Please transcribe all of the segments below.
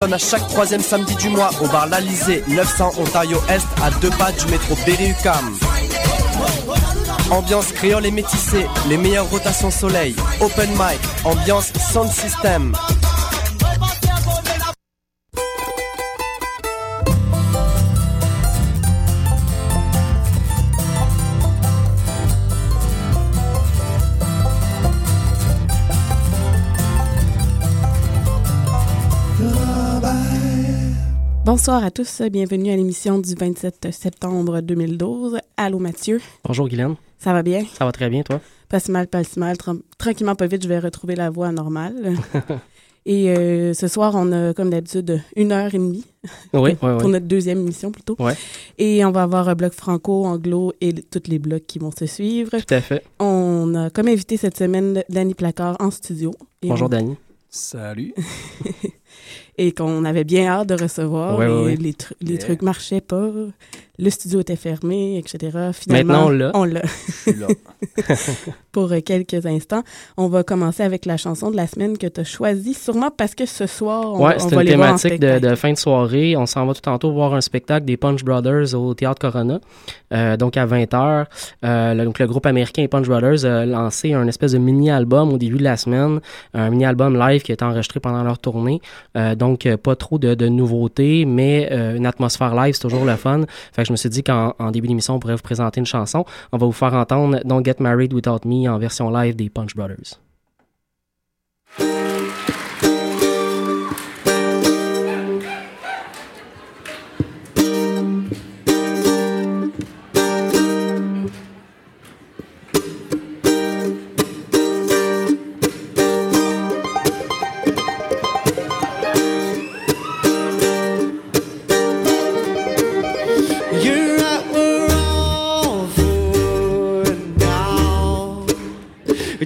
à chaque troisième samedi du mois au bar L'Alizé, 900 Ontario Est, à deux pas du métro Berry-UQAM. Ambiance créole et métissée, les meilleures rotations soleil, open mic, ambiance sound system. Bonsoir à tous, bienvenue à l'émission du 27 septembre 2012. Allô Mathieu. Bonjour Guylaine. Ça va bien? Ça va très bien, toi? Pas si mal, pas si mal. tranquillement, pas vite, je vais retrouver la voix normale. et euh, ce soir, on a, comme d'habitude, une heure et demie. Oui, pour, oui, pour notre deuxième émission, plutôt. Ouais. Et on va avoir un bloc franco, anglo et tous les blocs qui vont se suivre. Tout à fait. On a comme invité cette semaine Danny Placard en studio. Et Bonjour on- Danny. Salut. et qu'on avait bien hâte de recevoir. Ouais, et ouais, ouais. Les, tru- les trucs marchaient pas. Le studio était fermé, etc. Finalement, Maintenant, on l'a. Pour euh, quelques instants, on va commencer avec la chanson de la semaine que tu as choisie, sûrement parce que ce soir, on, Ouais, on c'est va une les voir en thématique de, fin de soirée. On s'en va tout tantôt voir un spectacle des Punch Brothers au Théâtre Corona. Euh, donc à 20h. Euh, le, donc le groupe américain Punch Brothers a lancé un espèce de mini-album au début de la semaine. Un mini-album live qui a été enregistré pendant leur tournée. Euh, donc pas trop de, de nouveautés, mais euh, une atmosphère live, c'est toujours le fun. Fait que je me suis dit qu'en en début d'émission, on pourrait vous présenter une chanson. On va vous faire entendre Don't Get Married Without Me en version live des Punch Brothers.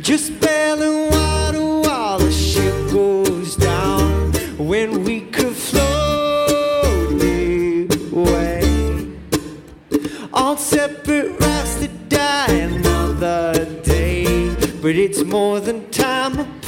Just bailing water while the ship goes down. When we could float away on separate rafts to die another day. But it's more than time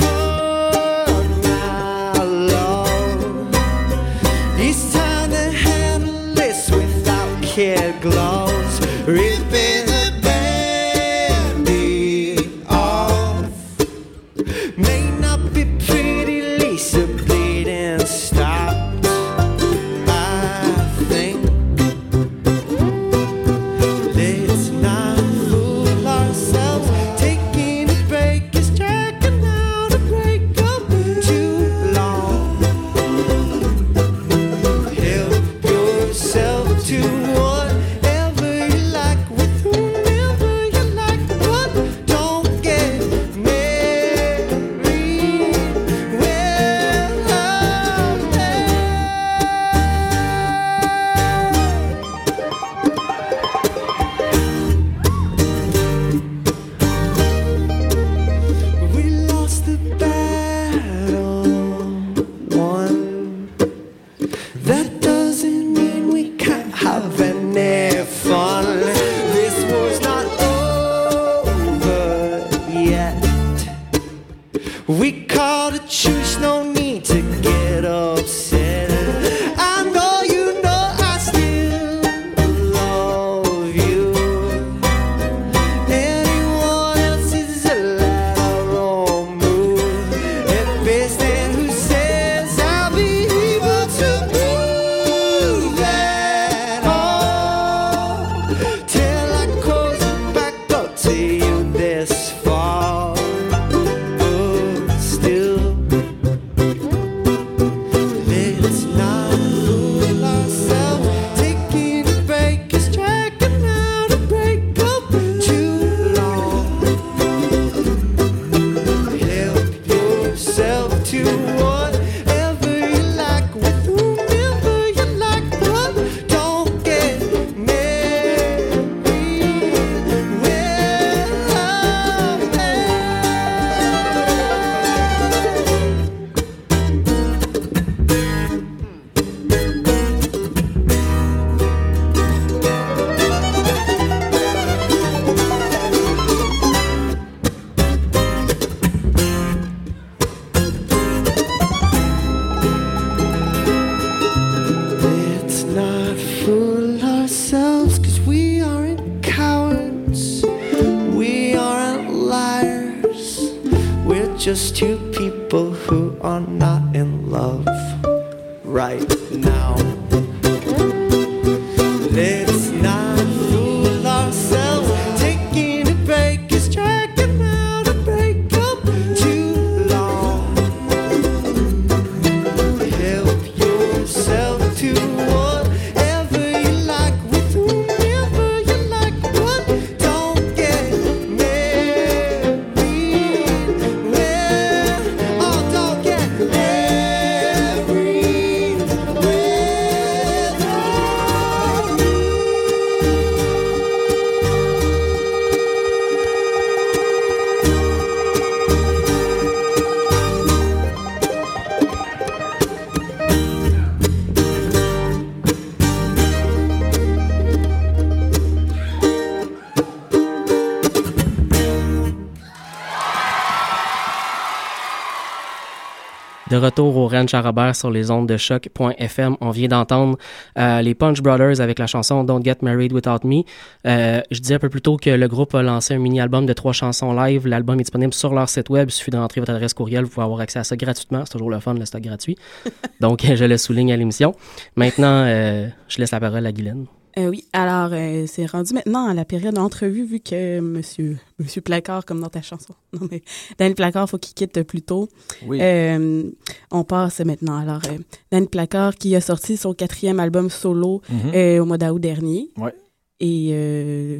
De retour au Ranch à Robert sur les ondes de choc.fm, on vient d'entendre euh, les Punch Brothers avec la chanson Don't Get Married Without Me. Euh, je disais un peu plus tôt que le groupe a lancé un mini-album de trois chansons live. L'album est disponible sur leur site web. Il suffit de rentrer votre adresse courriel. Vous pouvez avoir accès à ça gratuitement. C'est toujours le fun, le stock gratuit. Donc, je le souligne à l'émission. Maintenant, euh, je laisse la parole à Guylaine. Euh, oui, alors euh, c'est rendu maintenant à la période d'entrevue vu que Monsieur Monsieur Placard, comme dans ta chanson, non mais Danny Placard, faut qu'il quitte plus tôt. Oui. Euh, on passe maintenant. Alors euh, Danny Placard qui a sorti son quatrième album solo Mhm. euh, au mois d'août dernier. Ouais. Et euh,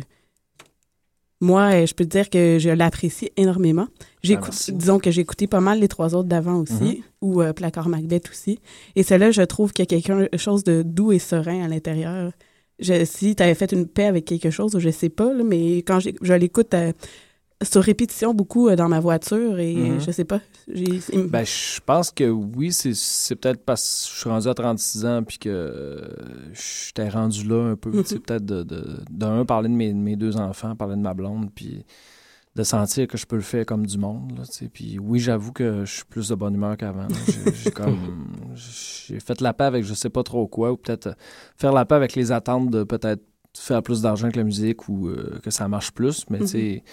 moi, je peux te dire que je l'apprécie énormément. Ah, écou- merci. disons que j'ai écouté pas mal les trois autres d'avant aussi, Mhm. ou euh, Placard Macbeth aussi. Et celle-là, je trouve qu'il y a quelque chose de doux et serein à l'intérieur. Je, si tu avais fait une paix avec quelque chose, je sais pas, là, mais quand j'ai- je l'écoute euh, sur répétition beaucoup euh, dans ma voiture et Mhm. euh, je sais pas. Ben, je pense que oui, c'est- peut-être parce que je suis rendu à 36 ans puis que euh, j'étais rendu là un peu. Sais, peut-être de, de, d'un, parler de mes, de mes deux enfants, parler de ma blonde, puis de sentir que je peux le faire comme du monde. Là, puis oui, j'avoue que je suis plus de bonne humeur qu'avant. J'ai, comme j'ai fait la paix avec je sais pas trop quoi, ou peut-être euh, faire la paix avec les attentes de peut-être faire plus d'argent que la musique ou euh, que ça marche plus. Mais tu sais,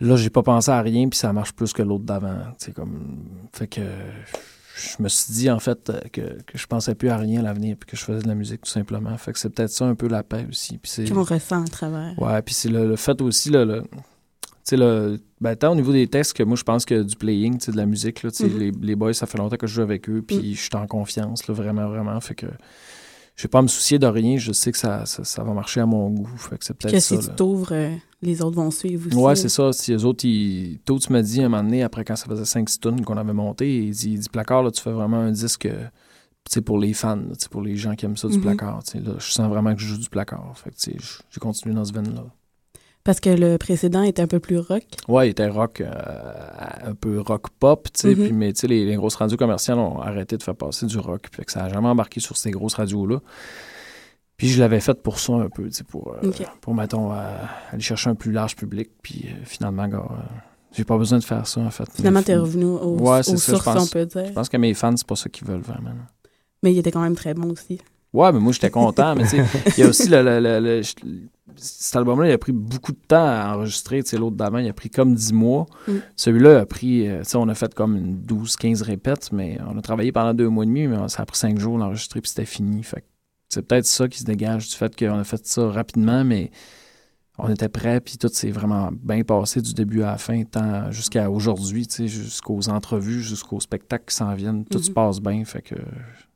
là, j'ai pas pensé à rien, puis ça marche plus que l'autre d'avant. Comme. Fait que je me suis dit, en fait, euh, que, que je pensais plus à rien à l'avenir, puis que je faisais de la musique, tout simplement. Fait que c'est peut-être ça un peu la paix aussi. Puis c'est. qu'on ressent à travers. Ouais, puis c'est le, le fait aussi, là, le, sais, ben, tant au niveau des textes que moi, je pense que du playing, tu sais, de la musique, là, tu sais, Mhm. les, les boys, ça fait longtemps que je joue avec eux, puis je suis en confiance, là, vraiment, vraiment. Fait que je vais pas me soucier de rien, je sais que ça, ça, ça va marcher à mon goût. Fait que c'est peut-être Que ça. si tu t'ouvres, euh, les autres vont suivre aussi. Ouais, c'est ça. Si les autres, ils... tôt, tu m'as dit un moment donné, après quand ça faisait 5-6 tonnes qu'on avait monté, il dit, il dit Placard, là, tu fais vraiment un disque euh, tu sais, pour les fans, là, tu sais, pour les gens qui aiment ça, du Mhm. placard. tu sais, Là, je sens vraiment que je joue du placard. Fait j'ai continué dans ce veine-là. Parce que le précédent était un peu plus rock. Ouais, il était rock, euh, un peu rock pop, tu sais, Mhm. puis, mais tu sais, les, les grosses radios commerciales ont arrêté de faire passer du rock, fait que ça n'a jamais embarqué sur ces grosses radios-là. Puis je l'avais fait pour ça un peu, tu sais, pour, euh, pour mettons, euh, aller chercher un plus large public, puis finalement, gars, j'ai pas besoin de faire ça, en fait. Finalement, t'es revenu Ouais, aux ça, sources, pense. on peut dire. Je pense que mes fans, c'est pas ça qu'ils veulent vraiment. Mais il était quand même très bon aussi. Ouais, mais moi, j'étais content. mais tu sais, il y a aussi le. le- le- cet album-là, il a pris beaucoup de temps à enregistrer. Tu sais, l'autre d'avant, il a pris comme 10 mois. Mm. Celui-là a pris. euh, Tu sais, on a fait comme une 12-15 répètes, mais on a travaillé pendant deux mois et demi, mais ça a pris cinq jours d'enregistrer, puis c'était fini. Fait c'est peut-être ça qui se dégage du fait qu'on a fait ça rapidement, mais on était prêts, puis tout s'est vraiment bien passé du début à la fin, tant jusqu'à aujourd'hui, jusqu'aux entrevues, jusqu'aux spectacles qui s'en viennent. Tout se Mhm. passe bien, fait que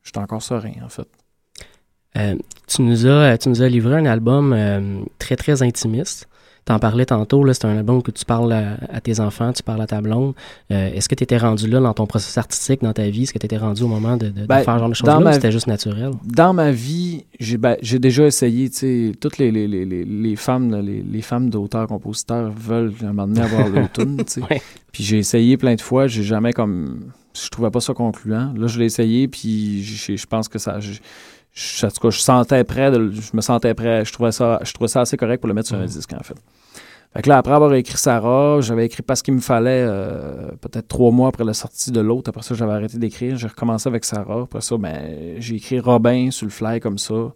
je suis encore serein, en fait. Euh, tu, nous as, tu nous as livré un album euh, très, très intimiste. T'en parlais tantôt, c'est un album que tu parles à, à tes enfants, tu parles à ta blonde. Euh, Est-ce que tu étais rendu là dans ton processus artistique, dans ta vie? Est-ce que tu étais rendu au moment de, de- de Ben, faire ce genre de choses-là ou c'était juste naturel? dans ma vie, j'ai ben, déjà essayé, tu sais, toutes les, les, les, les, les femmes, là, les, femmes d'auteurs-compositeurs veulent à un moment donné avoir tu sais. Ouais. Puis j'ai essayé plein de fois, j'ai jamais comme... Je trouvais pas ça concluant. Là, je l'ai essayé, puis je pense que ça... je- en tout cas, je sentais prêt, de je me sentais prêt, je trouvais ça, je trouvais ça assez correct pour le mettre sur un Mhm. disque, en fait. Fait que là, après avoir écrit Sarah, j'avais écrit parce qu'il me fallait euh, peut-être trois mois après la sortie de l'autre. Après ça, j'avais arrêté d'écrire. J'ai recommencé avec Sarah. Après ça, ben, j'ai écrit Robin sur le fly comme ça.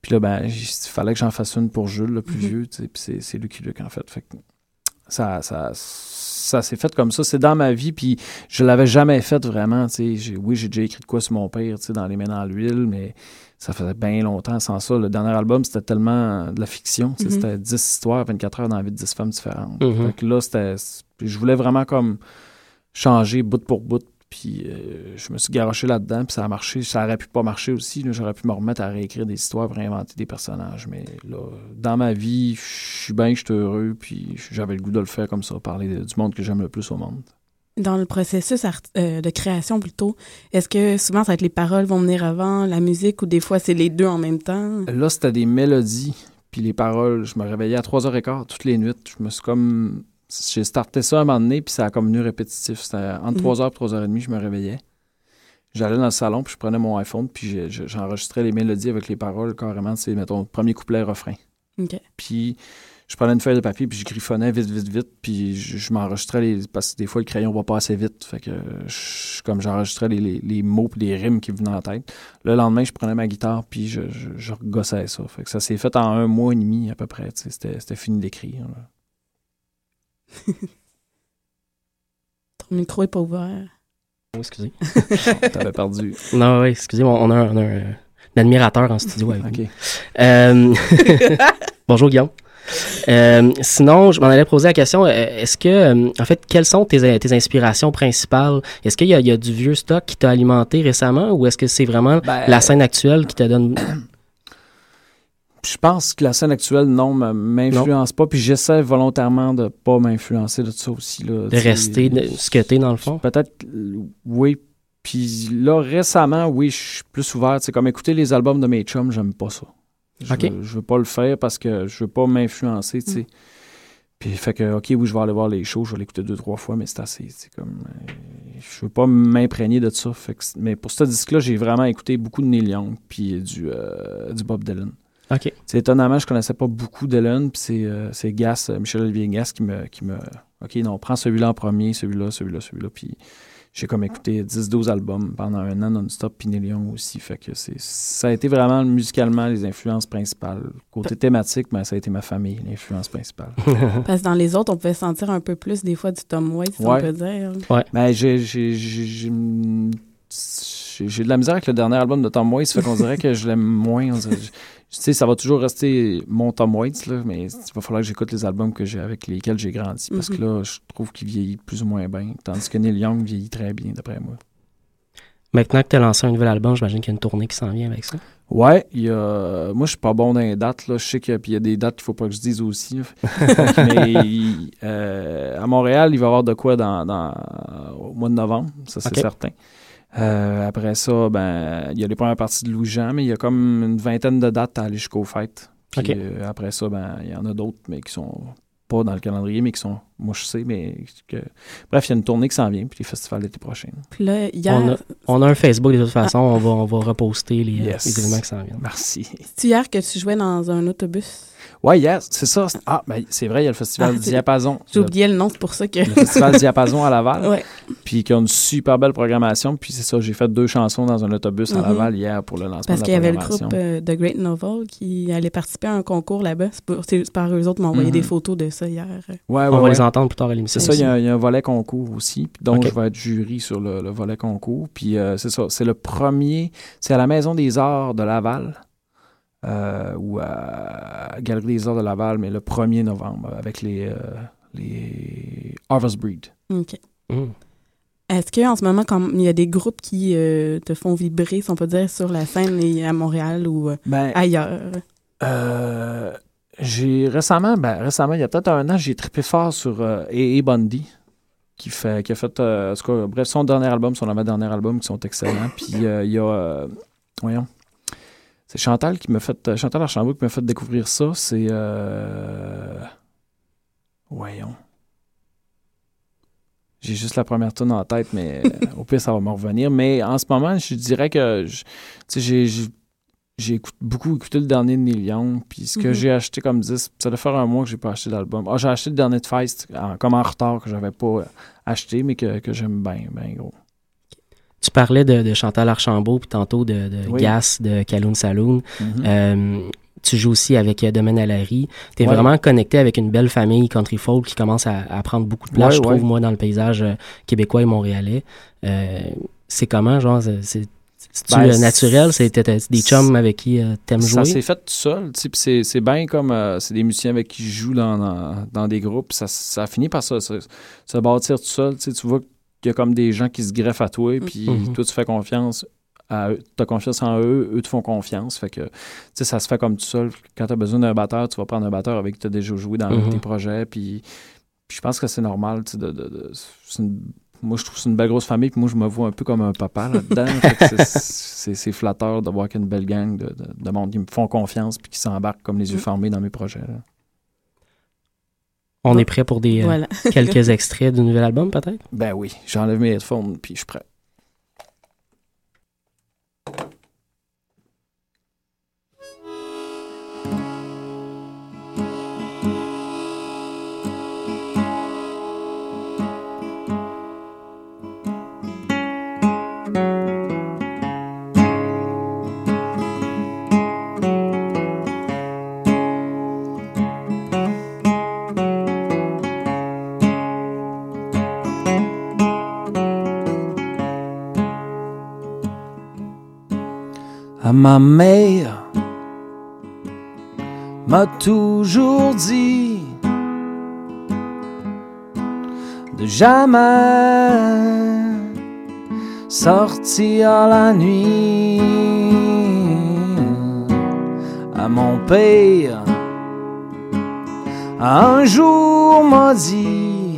Puis là, ben, il fallait que j'en fasse une pour Jules, le plus Mhm. vieux. Puis c'est, c'est Lucky Luke, en fait. Fait que Ça, ça, ça s'est fait comme ça. C'est dans ma vie, puis je l'avais jamais fait vraiment. J'ai- Oui, j'ai déjà écrit de quoi sur mon père, tu sais, dans Les Mains dans l'huile, mais ça faisait bien longtemps sans ça. Le dernier album, c'était tellement de la fiction. Mhm. C'était 10 histoires, 24 heures dans la vie de 10 femmes différentes. Mhm. Fait que là, c'était. Je voulais vraiment comme changer bout pour bout. Puis euh, je me suis garoché là-dedans, puis ça a marché. Ça aurait pu pas marcher aussi. J'aurais pu me remettre à réécrire des histoires, réinventer des personnages. Mais là, dans ma vie, je suis bien, je suis heureux, puis j'avais le goût de le faire comme ça, parler de- du monde que j'aime le plus au monde. Dans le processus euh, de création plutôt, est-ce que souvent ça va être les paroles vont venir avant la musique ou des fois c'est les deux en même temps? Là, c'était des mélodies, puis les paroles. Je me réveillais à 3h15 toutes les nuits. Je me suis comme. J'ai starté ça un moment donné, puis ça a comme venu répétitif. C'était entre Mhm. 3h et 3h30, je me réveillais. J'allais dans le salon, puis je prenais mon iPhone, puis j'enregistrais les mélodies avec les paroles carrément. C'est, mettons, premier couplet, refrain. OK. Puis je prenais une feuille de papier, puis je griffonnais vite, vite, vite, puis je, je m'enregistrais les. Parce que des fois, le crayon va pas assez vite. Fait que je, comme j'enregistrais les, les, les mots puis les rimes qui me venaient en tête. Le lendemain, je prenais ma guitare, puis je, je, je regossais ça. Fait que ça s'est fait en un mois et demi à peu près. C'était, c'était fini d'écrire. là. Ton micro est pas ouvert. Oh, excusez. T'avais perdu. Non, oui, excusez, on on a, un, on a un- un admirateur en studio avec. Euh, Bonjour Guillaume. Euh, sinon, je m'en allais poser la question, euh, est-ce que, euh, en fait, quelles sont tes, tes inspirations principales? Est-ce qu'il y, y a du vieux stock qui t'a alimenté récemment ou est-ce que c'est vraiment Ben, la scène actuelle qui te donne... Je pense que la scène actuelle, non, m'influence pas. Puis j'essaie volontairement de pas m'influencer de ça aussi. Là, de rester de- ce que t'es dans le fond? Peut-être, oui. Puis là, récemment, oui, je suis plus ouvert. C'est comme écouter les albums de mes chums, j'aime pas ça. Je, Ok. veux, je veux pas le faire parce que je veux pas m'influencer, tu sais. Puis fait que, OK, oui, je vais aller voir les shows, je vais l'écouter deux, trois fois, mais c'est assez. C'est comme. euh, je veux pas m'imprégner de ça. Fait que mais pour ce disque-là, j'ai vraiment écouté beaucoup de Neil Young puis du, euh, du Bob Dylan. OK. C'est étonnamment, je connaissais pas beaucoup Dylan, puis c'est, euh, c'est Gas, Michel-Olivier Gas qui me, qui me... OK, non, prends celui-là en premier, celui-là, celui-là, celui-là, puis j'ai comme écouté 10-12 albums pendant un an non-stop, puis Neil Young aussi, fait que c'est, ça a été vraiment musicalement les influences principales. Côté thématique, ben, ça a été ma famille, l'influence principale. Parce que dans les autres, on pouvait sentir un peu plus des fois du Tom Waits, si on Ouais. peut dire. Ben, j'ai, j'ai, j'ai, j'ai, j'ai- j'ai de la misère avec le dernier album de Tom Waits, fait qu'on dirait que je l'aime moins. Tu sais, ça va toujours rester mon Tom Waits, là, mais il va falloir que j'écoute les albums que j'ai, avec lesquels j'ai grandi, parce que là, je trouve qu'il vieillit plus ou moins bien, tandis que Neil Young vieillit très bien, d'après moi. Maintenant que t'as lancé un nouvel album, j'imagine qu'il y a une tournée qui s'en vient avec ça. Ouais, il y a... moi, je suis pas bon dans les dates, là. Je sais qu'il y a- puis il y a des dates qu'il faut pas que je dise aussi, mais euh, à Montréal, il va y avoir de quoi dans, dans- au mois de novembre, ça c'est certain. Euh, après ça, ben, il y a les premières parties de Louis-Jean, mais il y a comme une vingtaine de dates à aller jusqu'aux fêtes. Puis euh, après ça, ben, il y en a d'autres, mais qui sont pas dans le calendrier, mais qui sont, moi je sais, mais que... Bref, il y a une tournée qui s'en vient, puis les festivals l'été prochain. Puis là, hier, On a- On a un Facebook de toute façon, on, va, on va reposter les, euh, Yes. les événements qui s'en viennent. Merci. c'est hier que tu jouais dans un autobus? Ouais, yes, c'est ça. c'est- Ah, ben, c'est vrai, il y a le festival Ah, Diapason. J'ai Le- oublié le nom, c'est pour ça que. le festival Diapason à Laval, ouais. puis qui a une super belle programmation. Puis c'est ça, j'ai fait deux chansons dans un autobus à Mhm. Laval hier pour le lancement Parce de qu'il y la avait le programmation. groupe euh, The Great Novel qui allait participer à un concours là-bas. C'est pour- c'est par eux autres qui m'ont envoyé des photos de ça hier. Ouais, ouais, on va ouais. les entendre plus tard à l'émission. C'est ça, il y, a un- il y a un volet concours aussi, puis donc je vais être jury sur le, le volet concours. Puis euh, c'est ça, c'est le premier, c'est à la Maison des Arts de Laval, ou à Galerie des Arts de Laval, mais le 1er novembre, avec les, euh, les Harvest Breed. OK. Mm. Est-ce qu'en ce moment, comme il y a des groupes qui euh, te font vibrer, si on peut dire, sur la scène et à Montréal ou euh, Ben, ailleurs? Euh, j'ai récemment, ben récemment, il y a peut-être un an, j'ai trippé fort sur euh, A.A. Bundy, qui, fait, qui a fait, euh, en tout cas, bref, son dernier album, son avant-dernier album, qui sont excellents. Puis euh, il y a, euh, voyons, c'est Chantal qui m'a fait, euh, Chantal Archambault qui m'a fait découvrir ça. C'est, euh, voyons. J'ai juste la première tune en tête, mais euh, au pire, ça va me revenir. Mais en ce moment, je dirais que, j'ai- écout- beaucoup écouté le dernier de Neil Young, puis ce que Mhm. j'ai acheté comme disque, ça doit faire un mois que j'ai pas acheté d'album. Ah, j'ai acheté le dernier de Feist, en- comme en retard, que j'avais pas acheté, mais que, que j'aime bien, bien gros. Tu parlais de, de Chantal Archambault, puis tantôt de, de Oui. Gas, de Kaloun Saloon. Mhm. Euh, tu joues aussi avec euh, Domaine à Larry. Tu es Ouais. vraiment connecté avec une belle famille country folk qui commence à, à prendre beaucoup de place, Ouais, je trouve, ouais. moi, dans le paysage euh, québécois et montréalais. Euh, c'est comment, genre, c'est- c'est-tu, Ben, naturel? T'as des chums avec qui euh, t'aimes Ça jouer? s'est fait tout seul, tu c'est, c'est bien comme euh, c'est des musiciens avec qui je joue dans, dans, dans des groupes, ça, ça finit par ça, se, se bâtir tout seul, tu sais, tu vois qu'il y a comme des gens qui se greffent à toi, puis Mhm. toi tu fais confiance à eux, t'as confiance en eux, eux te font confiance, fait que, tu sais, ça se fait comme tout seul. Quand t'as besoin d'un batteur, tu vas prendre un batteur avec qui t'as déjà joué dans Mhm. tes projets, puis, puis je pense que c'est normal, tu sais, de, de- de- c'est une- moi, je trouve que c'est une belle grosse famille, puis moi, je me vois un peu comme un papa là-dedans. C'est- c'est c'est flatteur de voir qu'il y a une belle gang de, de, de monde qui me font confiance puis qui s'embarquent comme les yeux Mm. fermés dans mes projets. là. On est prêt pour des euh, Voilà. quelques extraits du nouvel album, peut-être? Ben oui, j'enlève mes headphones puis je suis prêt. Ma mère m'a toujours dit de jamais sortir la nuit. À mon père un jour m'a dit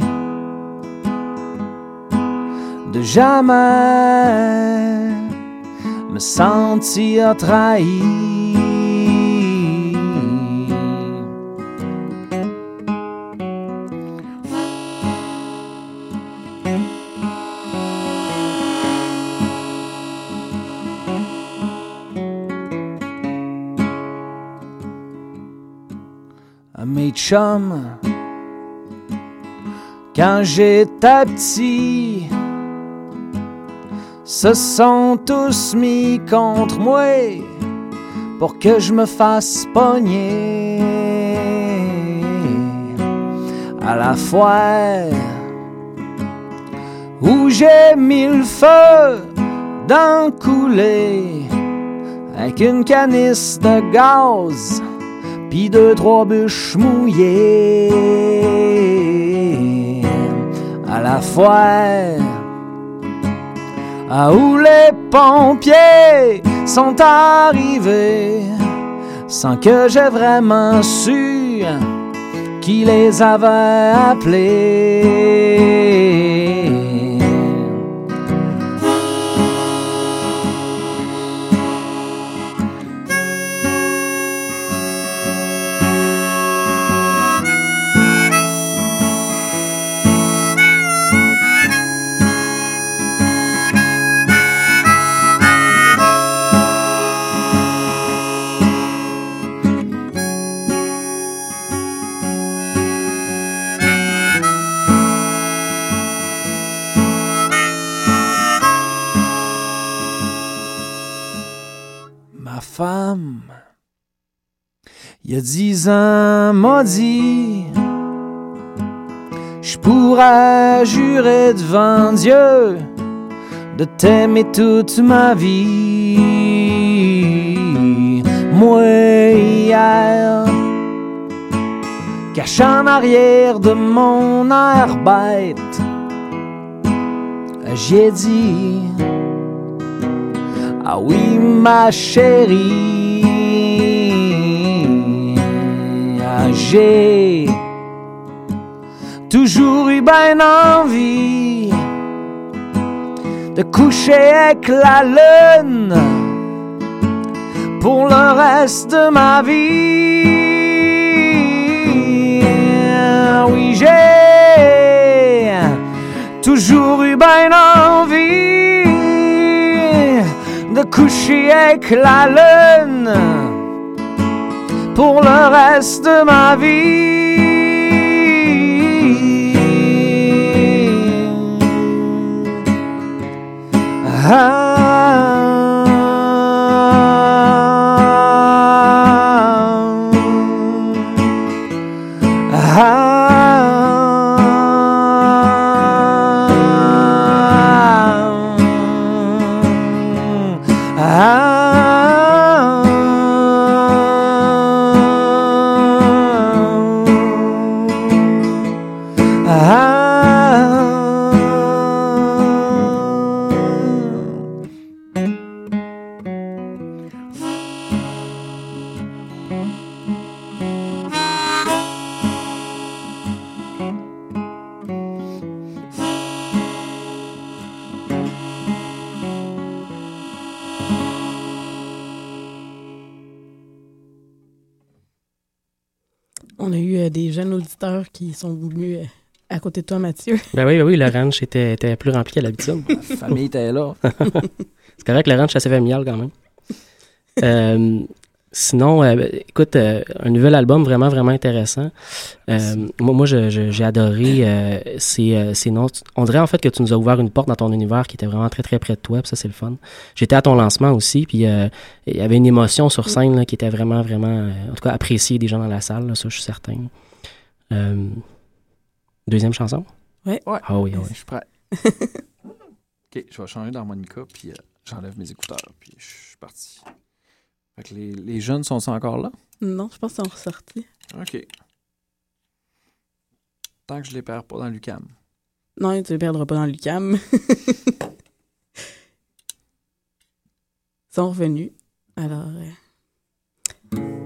de jamais me sentir trahi. À quand j'étais petit, se sont tous mis contre moi pour que je me fasse pogner. À la fois où j'ai mis le feu d'un coulé avec une canisse de gaz pis deux trois bûches mouillées. À la fois à où les pompiers sont arrivés? Sans que j'ai vraiment su qui les avait appelés. Il y a dix ans, m'a dit Je pourrais jurer devant Dieu de t'aimer toute ma vie. Moi, hier, caché en arrière de mon air j'ai dit Ah oui, ma chérie, j'ai toujours eu bien envie de coucher avec la lune pour le reste de ma vie. Oui, j'ai toujours eu bien envie de coucher avec la lune pour le reste de ma vie. Ah, qui sont venus euh, à côté de toi, Mathieu. Ben oui, ben oui, le ranch était, était plus rempli qu'à l'habitude. La famille était là. C'est correct, le ranch est assez familial quand même. Euh, sinon, euh, écoute, euh, un nouvel album vraiment, vraiment intéressant. Euh, moi, moi je- je- j'ai adoré euh, ces, euh, ces noms. On dirait en fait que tu nous as ouvert une porte dans ton univers qui était vraiment très, très près de toi, puis ça, c'est le fun. J'étais à ton lancement aussi, puis euh, il y avait une émotion sur scène là, qui était vraiment, vraiment, en tout cas, appréciée des gens dans la salle, là, ça, je suis certain. Euh, deuxième chanson? Ouais. Ouais. Ah oui, ah oui. Je suis prêt. OK, je vais changer d'harmonica, puis euh, j'enlève mes écouteurs, puis je suis parti. Fait que les, les jeunes sont encore là? Non, je pense qu'ils sont ressortis. OK. Tant que je les perds pas dans l'UCAM. Non, tu les perdras pas dans l'UCAM. Ils sont revenus. Alors, euh,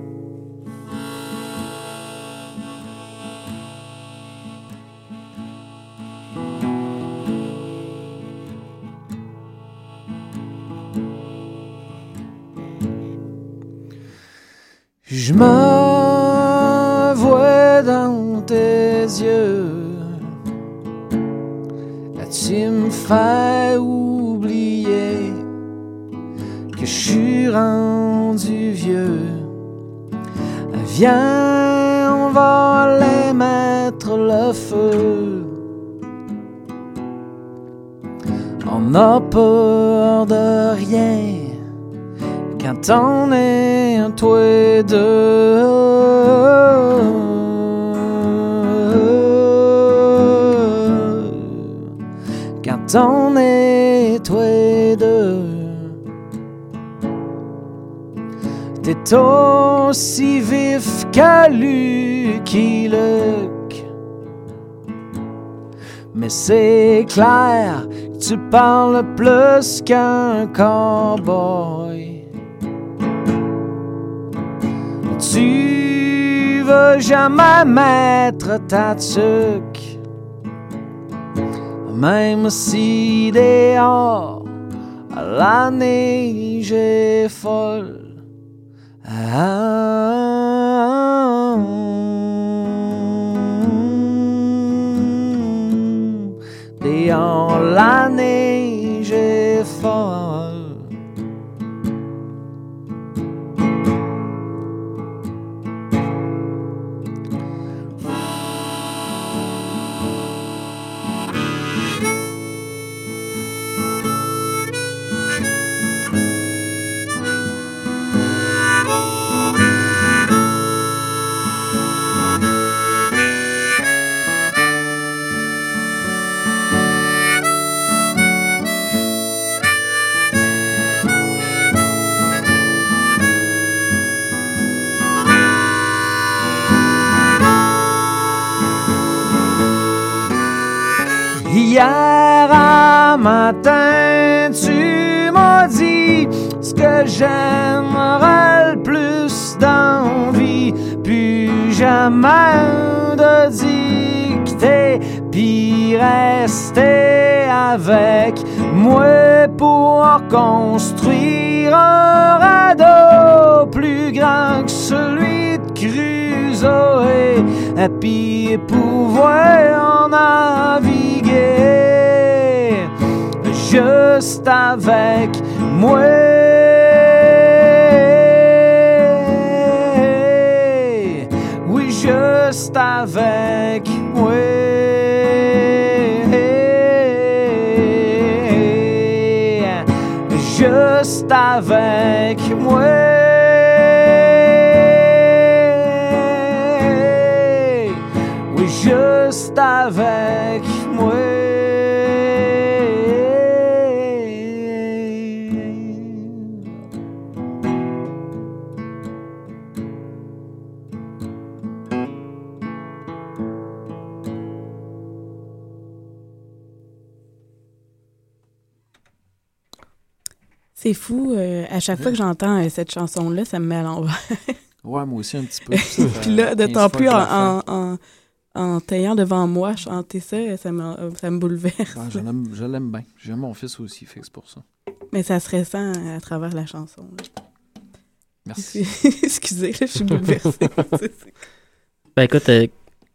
Je me vois dans tes yeux. Tu me fais oublier que je suis rendu vieux. Viens, on va aller mettre le feu. On n'a peur de rien quand on est un toi et deux. Quand on est toi et deux. T'es aussi vif que Lucky. Mais c'est clair tu parles plus qu'un cowboy. Tu veux jamais mettre ta tuque, même si dehors la neige est folle. Ah, dehors la neige est folle. Hier à matin, tu m'as dit ce que j'aimerais le plus dans vie. Plus jamais de dicter, puis rester avec moi pour construire un radeau plus grand que celui de Crusoe, et puis pouvoir en naviguer juste avec moi. Oui, juste avec moi. Juste avec moi. Oui, juste avec c'est fou. euh, à chaque fois que j'entends euh, cette chanson-là, ça me met à l'envers. Ouais, moi aussi un petit peu. Ça Puis là, 15 d'autant plus en, en, en, en t'ayant devant moi chanter ça, ça me, ça me bouleverse. Ouais, je l'aime- bien. J'aime mon fils aussi, fait que c'est pour ça. Mais ça se ressent à travers la chanson. là. Merci. Excusez, là, je suis bouleversée. Ben écoute, euh,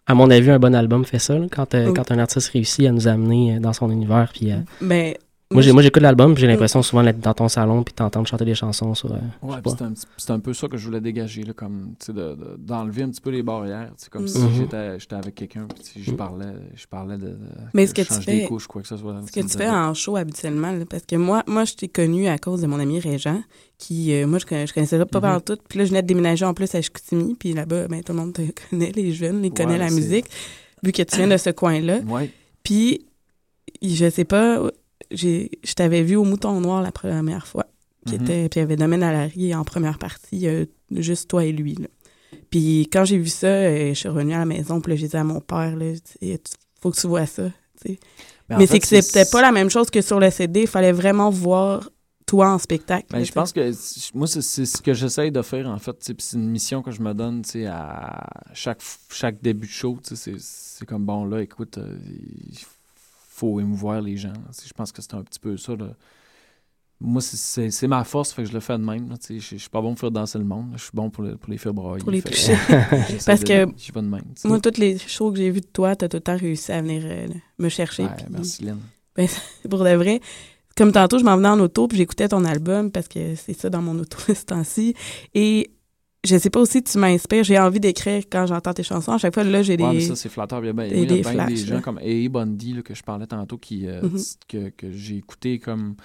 à mon avis, un bon album fait ça, là, quand, euh, Oui. quand un artiste réussit à nous amener dans son univers. Puis, euh, Ben, moi, j'ai- moi, j'écoute l'album, puis j'ai Mm. l'impression souvent d'être dans ton salon, puis t'entendre chanter des chansons sur. euh, Ouais, c'est un, petit- c'est un peu ça que je voulais dégager, là, comme, tu sais, de- de- d'enlever un petit peu les barrières, tu sais, comme si Mhm. j'étais j'étais avec quelqu'un, puis je Mhm. parlais, je parlais de, de- Mais ce que tu fais- des couches, quoi que ce soit. Ce que tu fais en show habituellement, là, parce que moi, moi, je t'ai connu à cause de mon ami Régent, qui, euh, moi, je, conna- je connaissais pas Mhm. par tout. Puis là, je venais de déménager en plus à Chicoutimi, puis là-bas, ben, tout le monde te connaît, les jeunes, ils connaissent la musique, vu que tu viens de ce coin-là. Ouais. Puis, je sais pas, je t'avais vu au Mouton Noir la première fois, Mhm. puis il y avait Domaine Alary en première partie, euh, juste toi et lui. là. Puis quand j'ai vu ça, euh, je suis revenue à la maison, puis j'ai dit à mon père, sais, tu- faut que tu vois ça. tu sais. en Mais c'est que c'était pas la même chose que sur le CD. Il fallait vraiment voir toi en spectacle. Ben, je pense que moi, c'est ce que j'essaye de faire, en fait. C'est une mission que je me donne à chaque, chaque début de show. C'est comme, bon, là, écoute, euh, il faut émouvoir les gens. tu Je pense que c'est un petit peu ça. là. Moi, c'est- ma force, fait que je le fais de même. tu Je suis pas bon pour faire danser le monde. Je suis bon pour, le- pour les faire brailler. Pour les fait toucher. Parce que Je de même. tu. Moi, toutes les shows que j'ai vues de toi, t'as tout le temps réussi à venir euh, me chercher. Ouais, merci, Lynn. pour de vrai. Comme tantôt, je m'en venais en auto, puis j'écoutais ton album, parce que c'est ça dans mon auto ce temps-ci. Et je sais pas aussi, tu m'inspires. J'ai envie d'écrire quand j'entends tes chansons. À chaque fois, là, j'ai des... Ouais, mais ça, c'est flatteur. Il y a bien, des- il y a des bien des flashs, gens là. comme A.A. Bundy là, que je parlais tantôt qui, euh, Mhm. que, que j'ai écouté comme.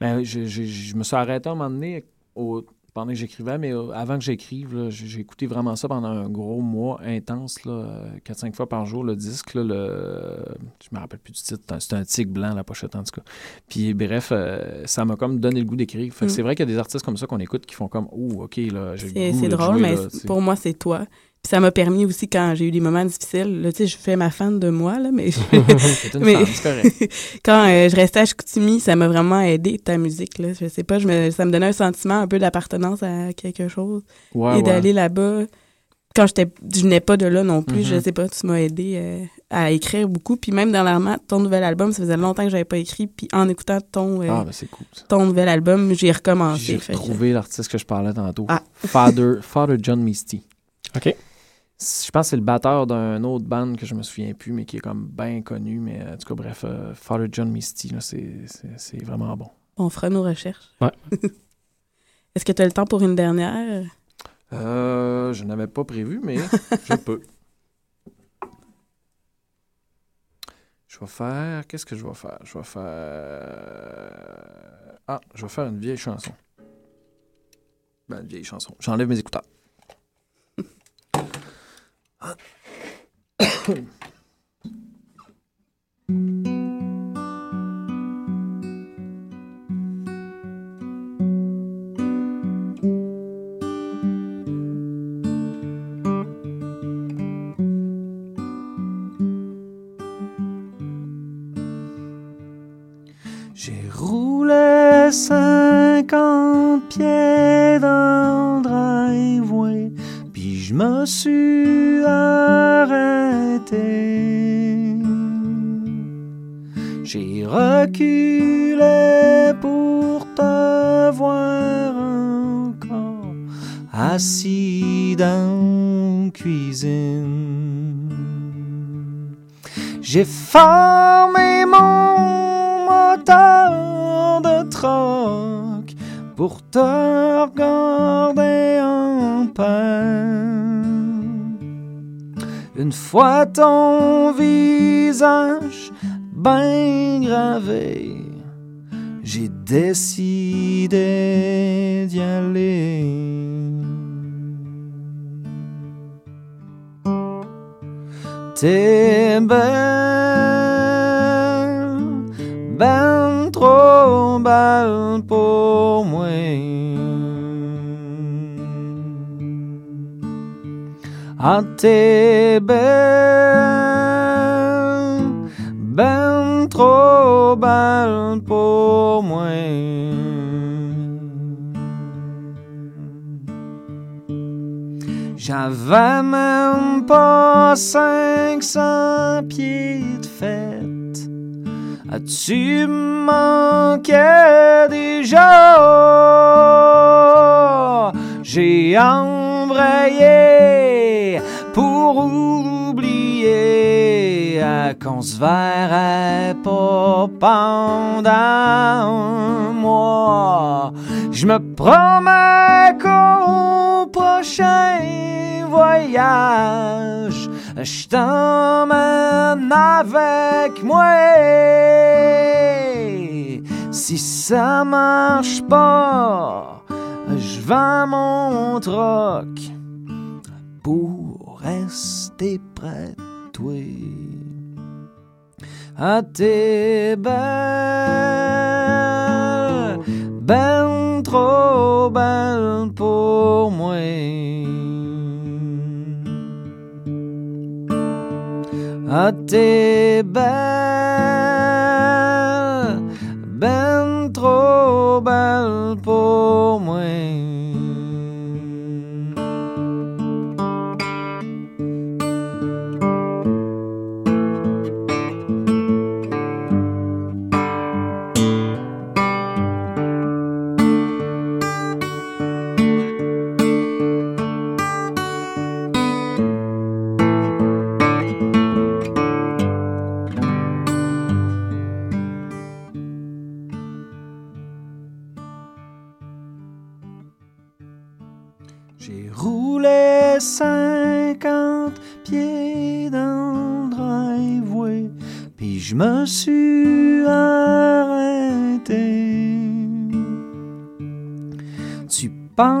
Ben, j'ai- j'ai- je me suis arrêté à un moment donné au- pendant que j'écrivais, mais euh, avant que j'écrive, j'ai écouté vraiment ça pendant un gros mois intense, là, euh, 4-5 fois par jour, le disque. Là, le, je me rappelle plus du titre. C'est un tigre blanc, la pochette, en tout cas. Puis bref, euh, ça m'a comme donné le goût d'écrire. Mhm. c'est vrai qu'il y a des artistes comme ça qu'on écoute qui font comme, oh, OK, là, j'ai le C'est goût c'est drôle, jouer, mais là, pour moi, c'est toi. Puis ça m'a permis aussi, quand j'ai eu des moments difficiles, là, tu sais, je fais ma fan de moi, là, mais C'est une mais- correct. quand euh, je restais à Chicoutimi, ça m'a vraiment aidé, ta musique, là. Je sais pas, je me, ça me donnait un sentiment un peu d'appartenance à quelque chose. Ouais, et ouais. d'aller là-bas. Quand j'étais, je venais pas de là non plus, Mhm. je sais pas, tu m'as aidé euh, à écrire beaucoup. Puis même dernièrement, ton nouvel album, ça faisait longtemps que j'avais pas écrit. Puis en écoutant ton, euh, Ah, ben cool. ton nouvel album, j'ai recommencé. J'ai retrouvé l'artiste que je parlais tantôt. Ah. Father, Father John Misty. OK. Je pense que c'est le batteur d'un autre band que je me souviens plus, mais qui est comme bien connu. Mais en tout cas, bref, euh, Father John Misty, là, c'est, c'est, c'est vraiment bon. On fera nos recherches. Ouais. Est-ce que tu as le temps pour une dernière? Euh, je n'avais pas prévu, mais je peux. Je vais faire. Qu'est-ce que je vais faire? Je vais faire. Ah, je vais faire une vieille chanson. Ben, une vieille chanson. J'enlève mes écouteurs. Ah. J'ai formé mon moteur de troc pour te regarder en peine. Une fois ton visage bien gravé, j'ai décidé d'y aller. T'es belle, belle pour moi. Ah, t'es belle, ben trop belle pour moi. J'avais même pas 500 pieds de fête. As-tu manqué déjà? J'ai en embrayer pour oublier qu'on se verrait pas pendant un mois. Je me promets qu'au prochain voyage, je t'emmène avec moi. Si ça marche pas, je vends mon troc pour rester près de toi. Ah, t'es belle, ben trop belle pour moi. Ah, t'es belle,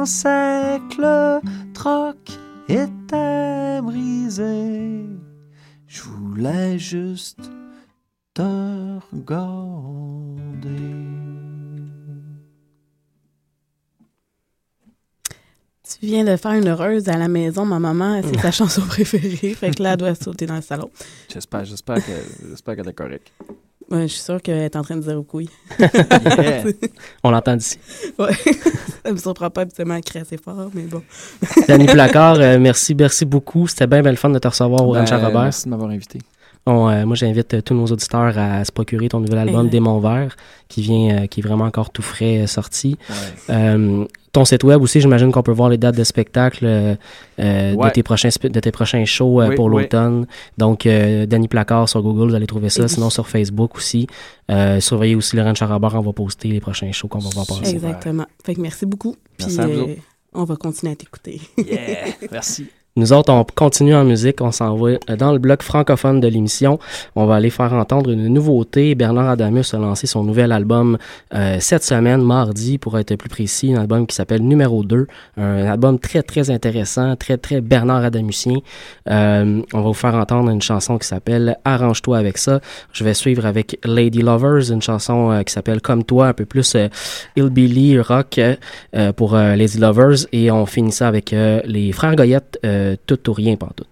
que le troc était brisé. Je voulais juste te regarder. Tu viens de faire une heureuse à la maison. Ma maman, c'est sa chanson préférée. Fait que là, elle doit sauter dans le salon. J'espère, j'espère que, j'espère qu'elle est correcte. Ouais, je suis sûre qu'elle est en train de dire aux couilles. Yeah. On l'entend d'ici. Ouais. Ça me surprend pas habituellement à crier assez fort, mais bon. Danny Placard, euh, merci, merci beaucoup. C'était bien, bien le fun de te recevoir au Ben, Ranch à Robert. Merci de m'avoir invité. On, euh, moi, j'invite euh, tous nos auditeurs à se procurer ton nouvel album Exact. Démon Vert, qui vient, euh, qui est vraiment encore tout frais euh, sorti. Ouais. Euh, ton site web aussi, j'imagine qu'on peut voir les dates de spectacle de, tes prochains, spe- de tes prochains shows euh, Oui, pour oui. l'automne. Donc, euh, Danny Placard sur Google, vous allez trouver ça. Et- Sinon, sur Facebook aussi. Euh, surveillez aussi Laurent Charabert, on va poster les prochains shows qu'on va voir passer. Exactement. Fait que merci beaucoup. Puis Merci à vous euh, autres. on va continuer à t'écouter. Yeah. Merci. Nous autres, on continue en musique. On s'en va euh, dans le bloc francophone de l'émission. On va aller faire entendre une nouveauté. Bernard Adamus a lancé son nouvel album euh, cette semaine, mardi, pour être plus précis. Un album qui s'appelle Numéro 2. Un album très, très intéressant, très, très Bernard Adamusien. Euh, on va vous faire entendre une chanson qui s'appelle Arrange-toi avec ça. Je vais suivre avec Lady Lovers, une chanson euh, qui s'appelle Comme toi, un peu plus euh, hillbilly rock pour Lady Lovers. Et on finit ça avec les Frères Goyette, Tout ou rien pantoute.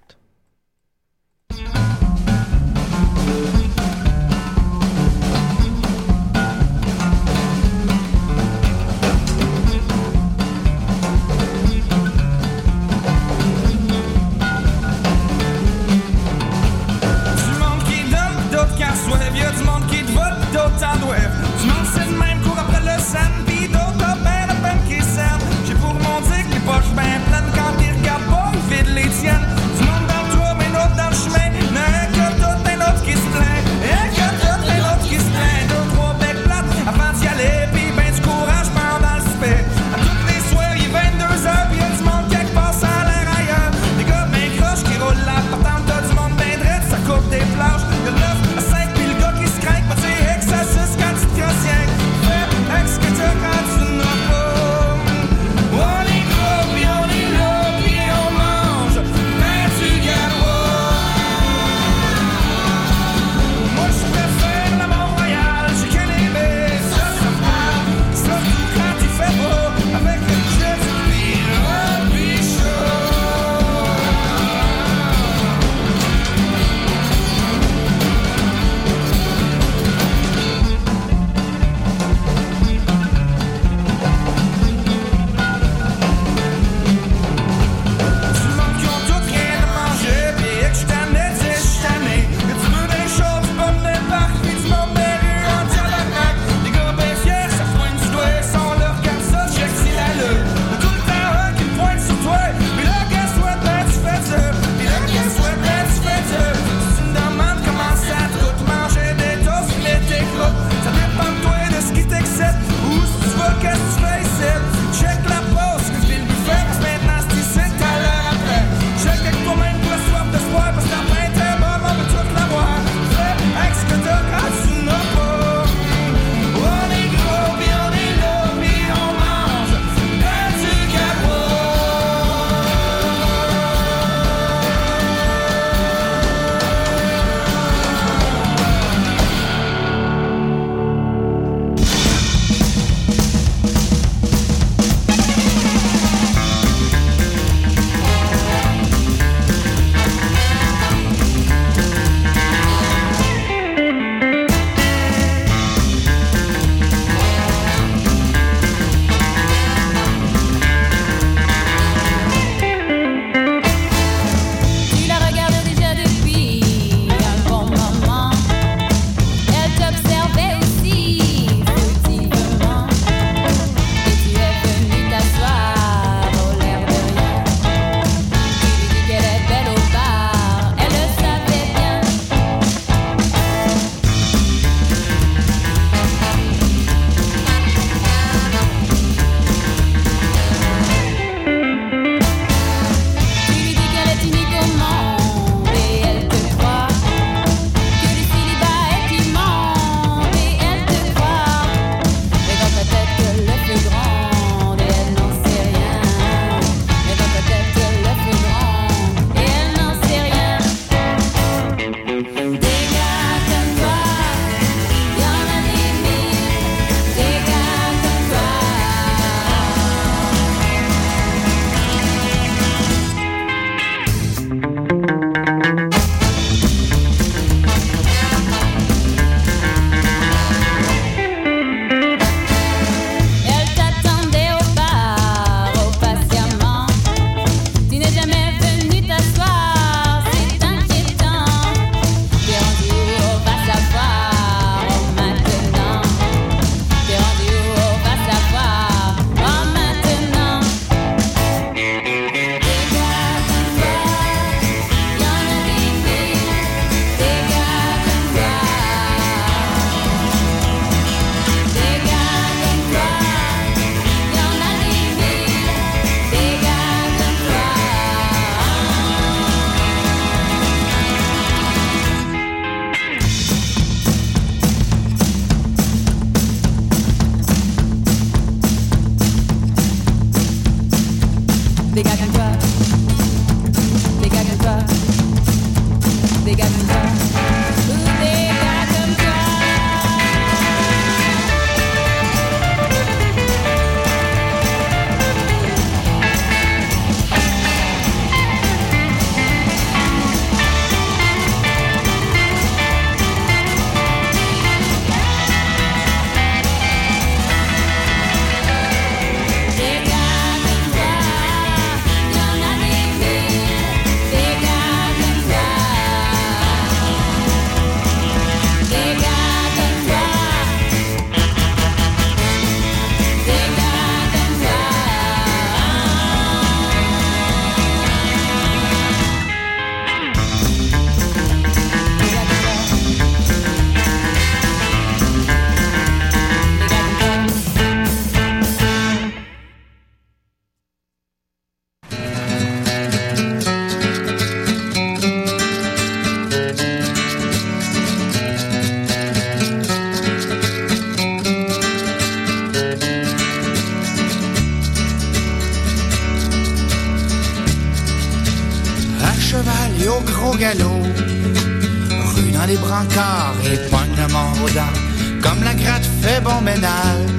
Brancards et pogne le maraudant. Comme la gratte fait bon ménage,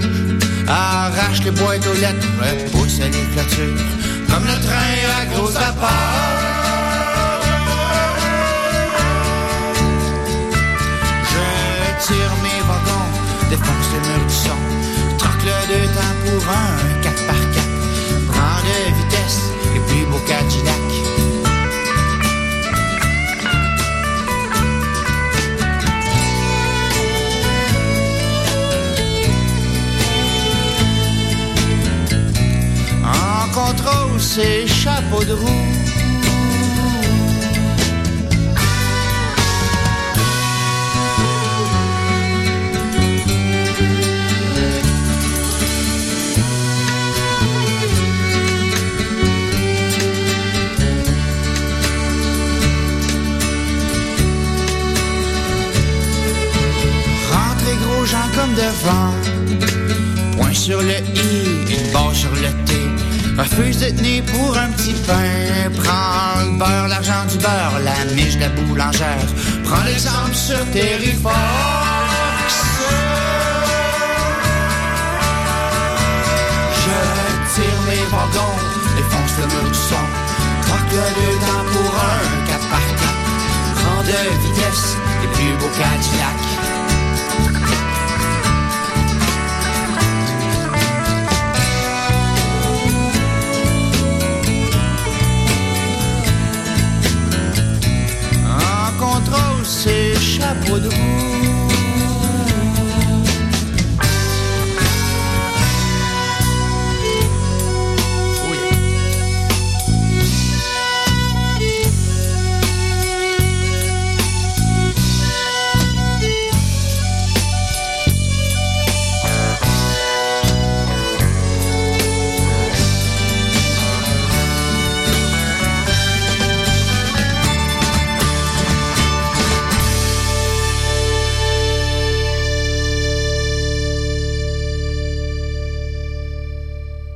arrache les boîtes aux lettres, repousse les clôtures. Comme le train à grosse vapeur. Je tire mes wagons, défonce le mur du son. Troque deux temps pour un, 4 par 4 Prends de vitesse et plus beau Cadillac. Contrôle, c'est chapeau de roue. Comme devant. Point sur le I, Refuse de tenir pour un petit pain. Prends le beurre, l'argent du beurre, la miche de la boulangère. Prends l'exemple sur Terrifox. Je tire mes wagons, défonce le mur du son. Troque le deux pour un, 4 par 4 Prends de vitesse, les plus beaux Cadillacs.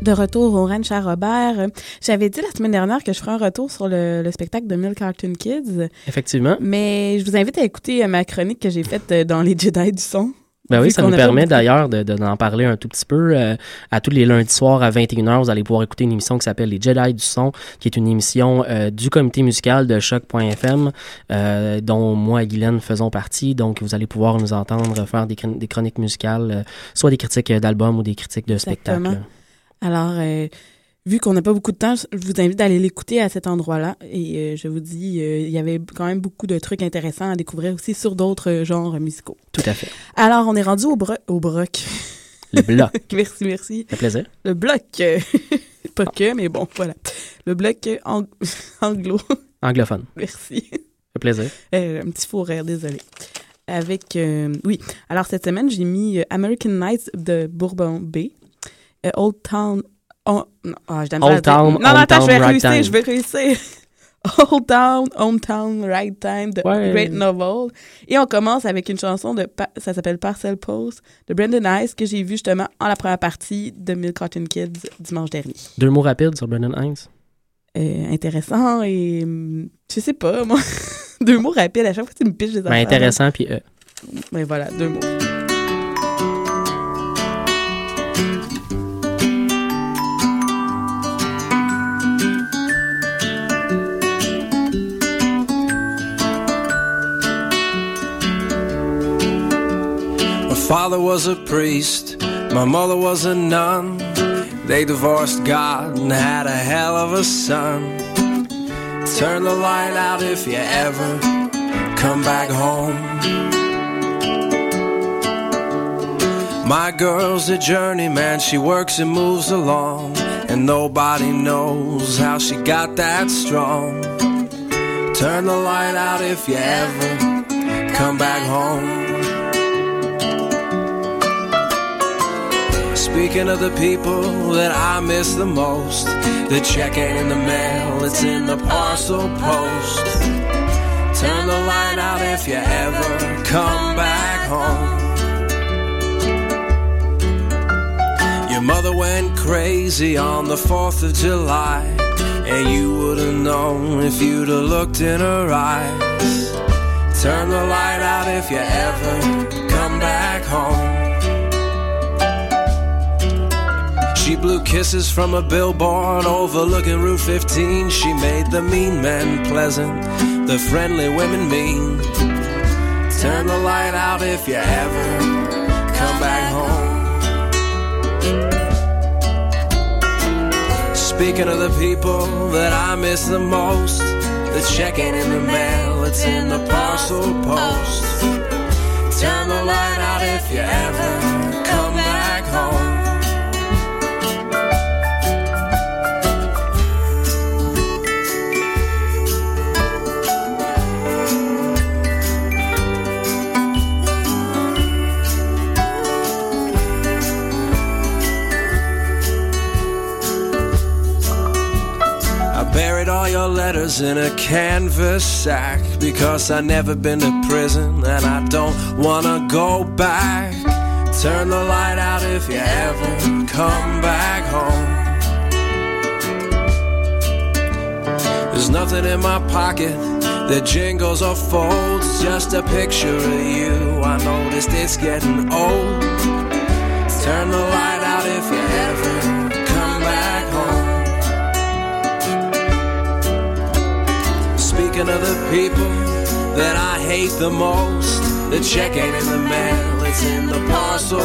De retour au ranch à Robert. J'avais dit la semaine dernière que je ferais un retour sur le, le spectacle de Mille Cartoon Kids, Effectivement. mais je vous invite à écouter euh, ma chronique que j'ai faite euh, dans les Jedi du son. Ben oui, ça nous permet d'ailleurs de, de- d'en parler un tout petit peu. euh, à tous les lundis soirs à 21h, vous allez pouvoir écouter une émission qui s'appelle Les Jedi du son, qui est une émission euh, du comité musical de choc.fm, euh, dont moi et Guylaine faisons partie. Donc, vous allez pouvoir nous entendre faire des, des chroniques musicales, soit des critiques d'albums ou des critiques de Exactement. spectacles. Alors, euh, vu qu'on n'a pas beaucoup de temps, je vous invite à aller l'écouter à cet endroit-là. Et euh, je vous dis, euh, il y avait quand même beaucoup de trucs intéressants à découvrir aussi sur d'autres genres musicaux. Tout à fait. Alors, on est rendu au, bro au broc. Le bloc. merci, merci. Fait plaisir. Le bloc. pas que, mais bon, voilà. Le bloc ang- anglo. Anglophone. merci. Fait plaisir. Euh, un petit faux rire, désolé. Avec, euh, oui. Alors, cette semaine, j'ai mis American Nights de Bourbon Bay, euh, Old Town. Oh, non, ah, de la misère Old. Town, Non, non, attends, je vais réussir, je vais réussir. Old Town, Hometown, Right Time de Ouais. Great Novel. Et on commence avec une chanson de, ça s'appelle Parcel Post de Brendan Ice que j'ai vu justement en la première partie de Mill Cotton Kids dimanche dernier. Deux mots rapides sur Brendan Hines. euh, intéressant et hum, je sais pas, moi. deux mots rapides à chaque fois que tu me piches des Ben, affaires. intéressant, puis euh, Ben voilà, deux mots. Father was a priest, my mother was a nun. They divorced God and had a hell of a son. Turn the light out if you ever come back home. My girl's a journeyman, she works and moves along, and nobody knows how she got that strong. Turn the light out if you ever come back home. Speaking of the people that I miss the most, the check ain't in the mail, it's in the parcel post. Turn the light out if you ever come back home. Your mother went crazy on the 4th of July, and you would have known if you'd have looked in her eyes. Turn the light out if you ever come back home. She blew kisses from a billboard overlooking Route 15. She made the mean men pleasant, the friendly women mean. Turn the light out if you ever come back home. Speaking of the people that I miss the most, the check ain't in the mail, it's in the parcel post. Turn the light out if you ever your letters in a canvas sack because I never been to prison and I don't wanna go back. Turn the light out if you ever come back home. There's nothing in my pocket that jingles or folds, just a picture of you. I noticed it's getting old. Turn the light Speaking of the people that I hate the most, the check ain't in the mail, it's in the parcel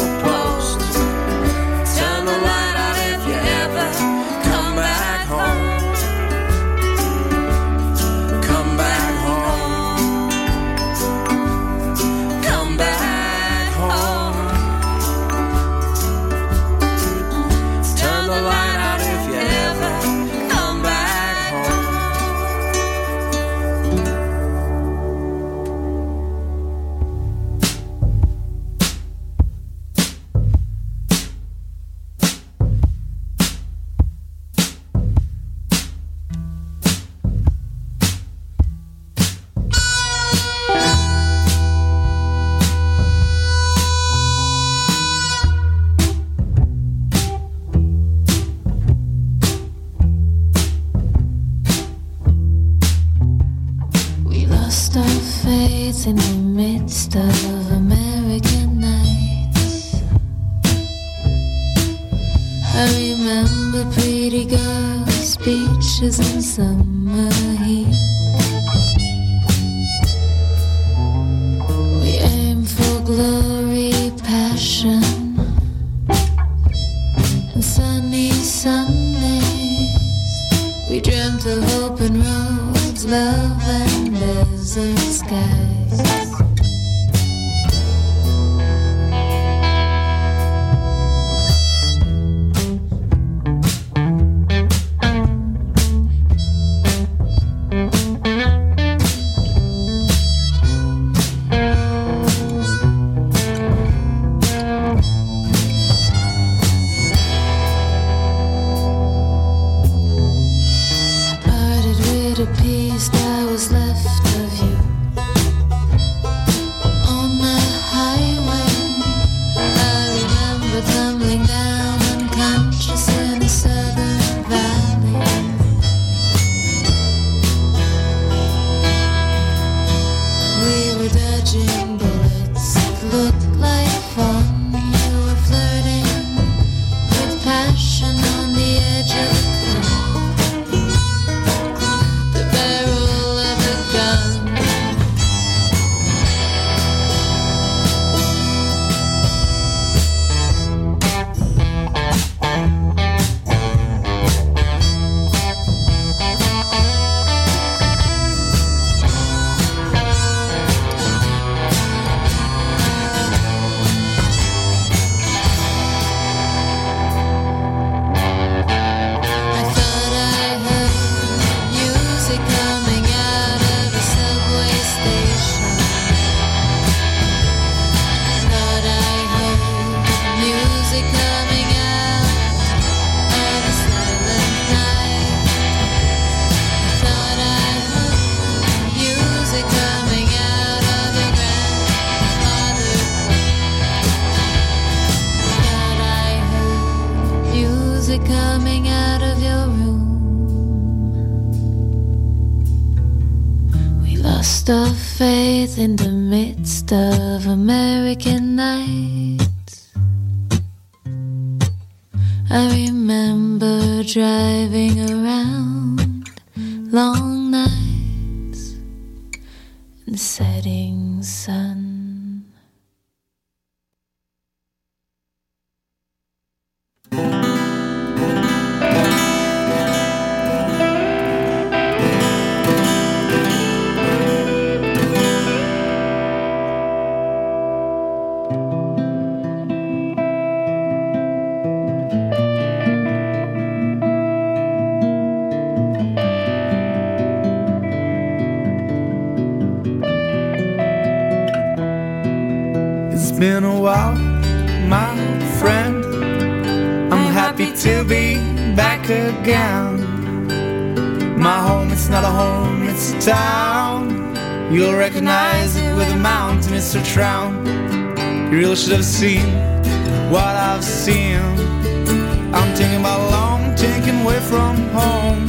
long, away from home.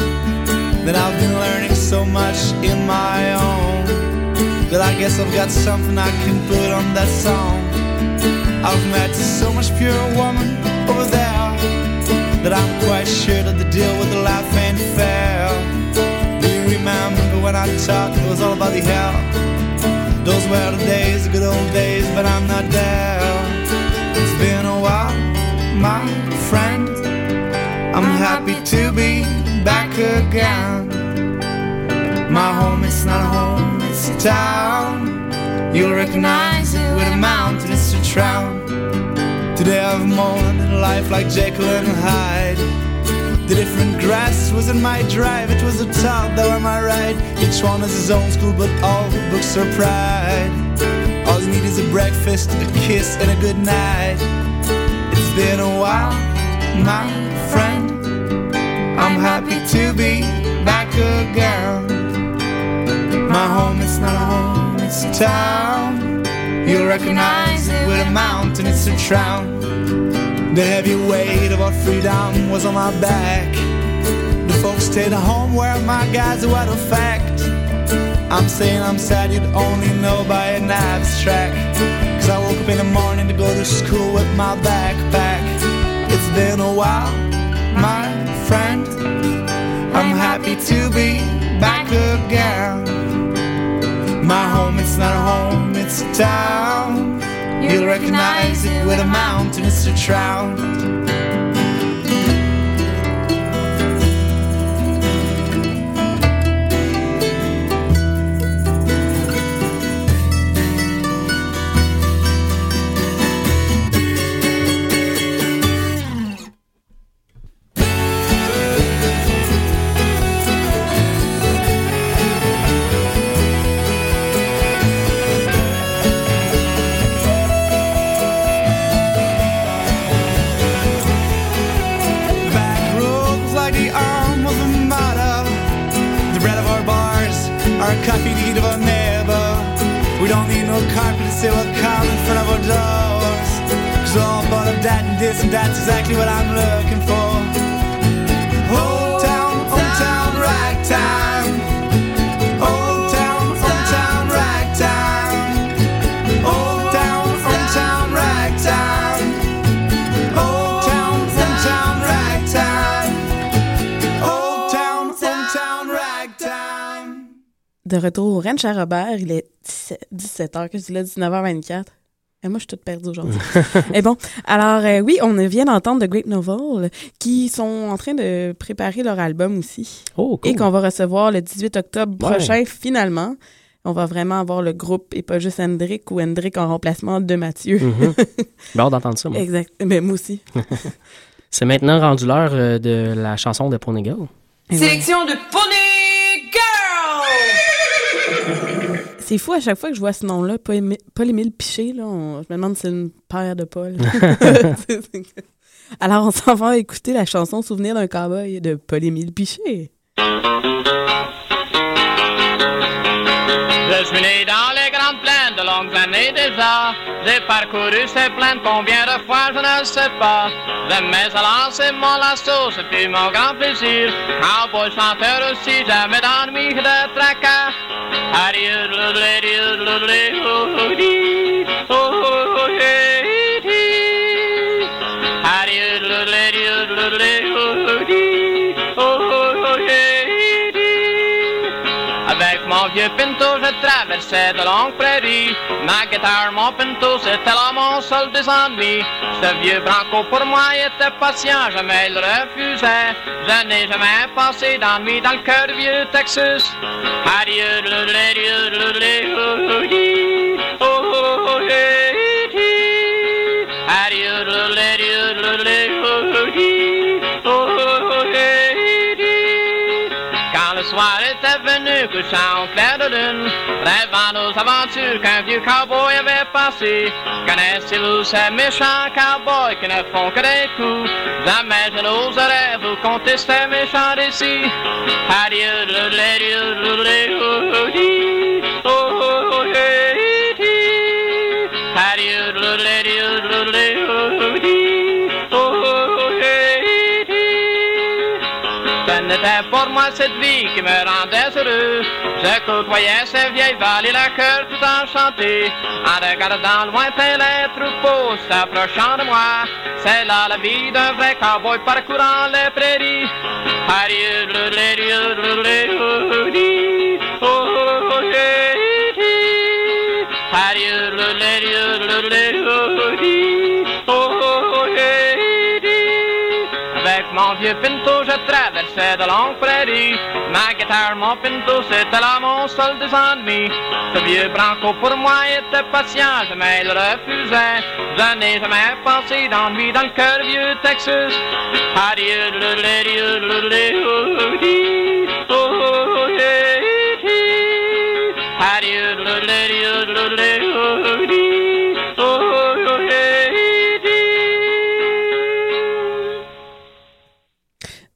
That I've been learning so much in my own. That I guess I've got something I can put on that song. I've met so much pure woman over there that I'm quite sure that the deal with the life ain't fair. Do you remember when I thought it was all about the hell? Those were the days, the good old days, but I'm not there. It's been a while, my friend. I'm happy to be back again. My home, it's not a home, it's a town. You'll recognize it with a mountain, it's a. Today I've mourned in life like Jekyll and Hyde. The different grass was in my drive, it was a top that were my ride. Each one has his own school, but all books are pride. All you need is a breakfast, a kiss, and a good night. It's been a while, my friend. I'm happy to be back again. My home, is not a home, it's a town. You'll recognize it with a mountain, it's a town. The heavy weight of our freedom was on my back. The folks stayed at home where my guys were a fact. I'm saying I'm sad you'd only know by an abstract. Cause I woke up in the morning to go to school with my backpack. It's been a while, my friend. I'm happy to be back again. My home, it's not a home, it's a town. You'll recognize it with a mountain, it's a trout. De retour au Ranch à Robert, il est 17h, que je dis là, 19h24. Et moi, je suis toute perdue aujourd'hui. Et bon, alors euh, oui, on vient d'entendre The Great Novel, qui sont en train de préparer leur album aussi. Oh, cool. Et qu'on va recevoir le 18 octobre Ouais. prochain, finalement. On va vraiment avoir le groupe et pas juste Hendrick ou Hendrick en remplacement de Mathieu. Ben, hâte d'entendre ça, moi. exact. Mais moi aussi. C'est maintenant rendu l'heure euh, de la chanson de Pony Girl. Et Sélection de Pony Girl! C'est fou à chaque fois que je vois ce nom-là, Paul Émi- Paul-Émile Piché, là, on- je me demande si c'est une paire de Paul. Alors, on s'en va écouter la chanson Souvenir d'un cowboy de Paul-Émile Piché. Je suis né dans les grandes plaines de longues années déjà. J'ai parcouru ces plaines combien de fois je ne sais pas. J'aimais à lancer mon lasso, ce fut mon grand plaisir. Cowboy chanteur aussi, jamais d'ennui de tracas. Avec vieux pinto, je traversais de longues prairies. Ma guitare, mon pinto, c'était là mon seul des ennuis. Ce vieux branco pour moi était patient, jamais il refusait. Je n'ai jamais passé d'ennui dans le cœur vieux Texas. Adieu, le lé, venu, couchant au clair de lune, rêvant nos aventures qu'un vieux cowboy avait passé. Connaissez-vous ces méchants cowboys qui ne font que des coups? Jamais je n'oserais vous conter ces méchants récits. Adieu, le lé, le lé, oh, di, oh, oh, cette vie qui me rendait heureux. Je côtoyais ces vieilles vallées, la cœur tout enchanté. En regardant lointain les troupeaux s'approchant de moi. C'est là la vie d'un vrai cowboy parcourant les prairies. Oh, vieux pinto, je traversais de longues prairies. Ma guitare, mon pinto, c'était là mon seul des ennuis. Ce vieux branco pour moi était patient, jamais il refusait. Je n'ai jamais pensé d'ennui dans le cœur vieux Texas. Adieu,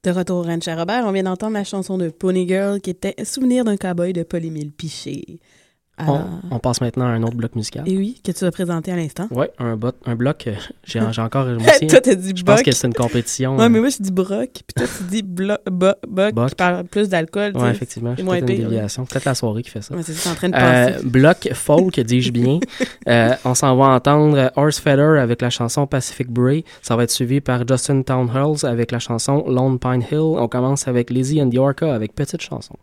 De retour au Ranch à Robert, on vient d'entendre la chanson de Pony Girl qui était Souvenir d'un cowboy de Paul-Émile Piché. Alors- On, on passe maintenant à un autre bloc musical. Et oui, que tu as présenté à l'instant. Oui, un, bot, un bloc. euh, J'ai encore. moi aussi, Toi, t'as dit Je pense que c'est une compétition. Euh, mais moi, je dis broc, puis toi, tu dis blo- bo- boc, Boc. qui parle plus d'alcool. sais. effectivement. C'est moins une pire. déviation. Peut-être la soirée qui fait ça. Ouais, c'est ça, en train de Euh, penser. bloc folk, dis-je bien. Euh, on s'en va entendre Horse Feather avec la chanson Pacific Bray. Ça va être suivi par Justin Townhurls avec la chanson Lone Pine Hill. On commence avec Lizzie and the Orca avec Petite chanson.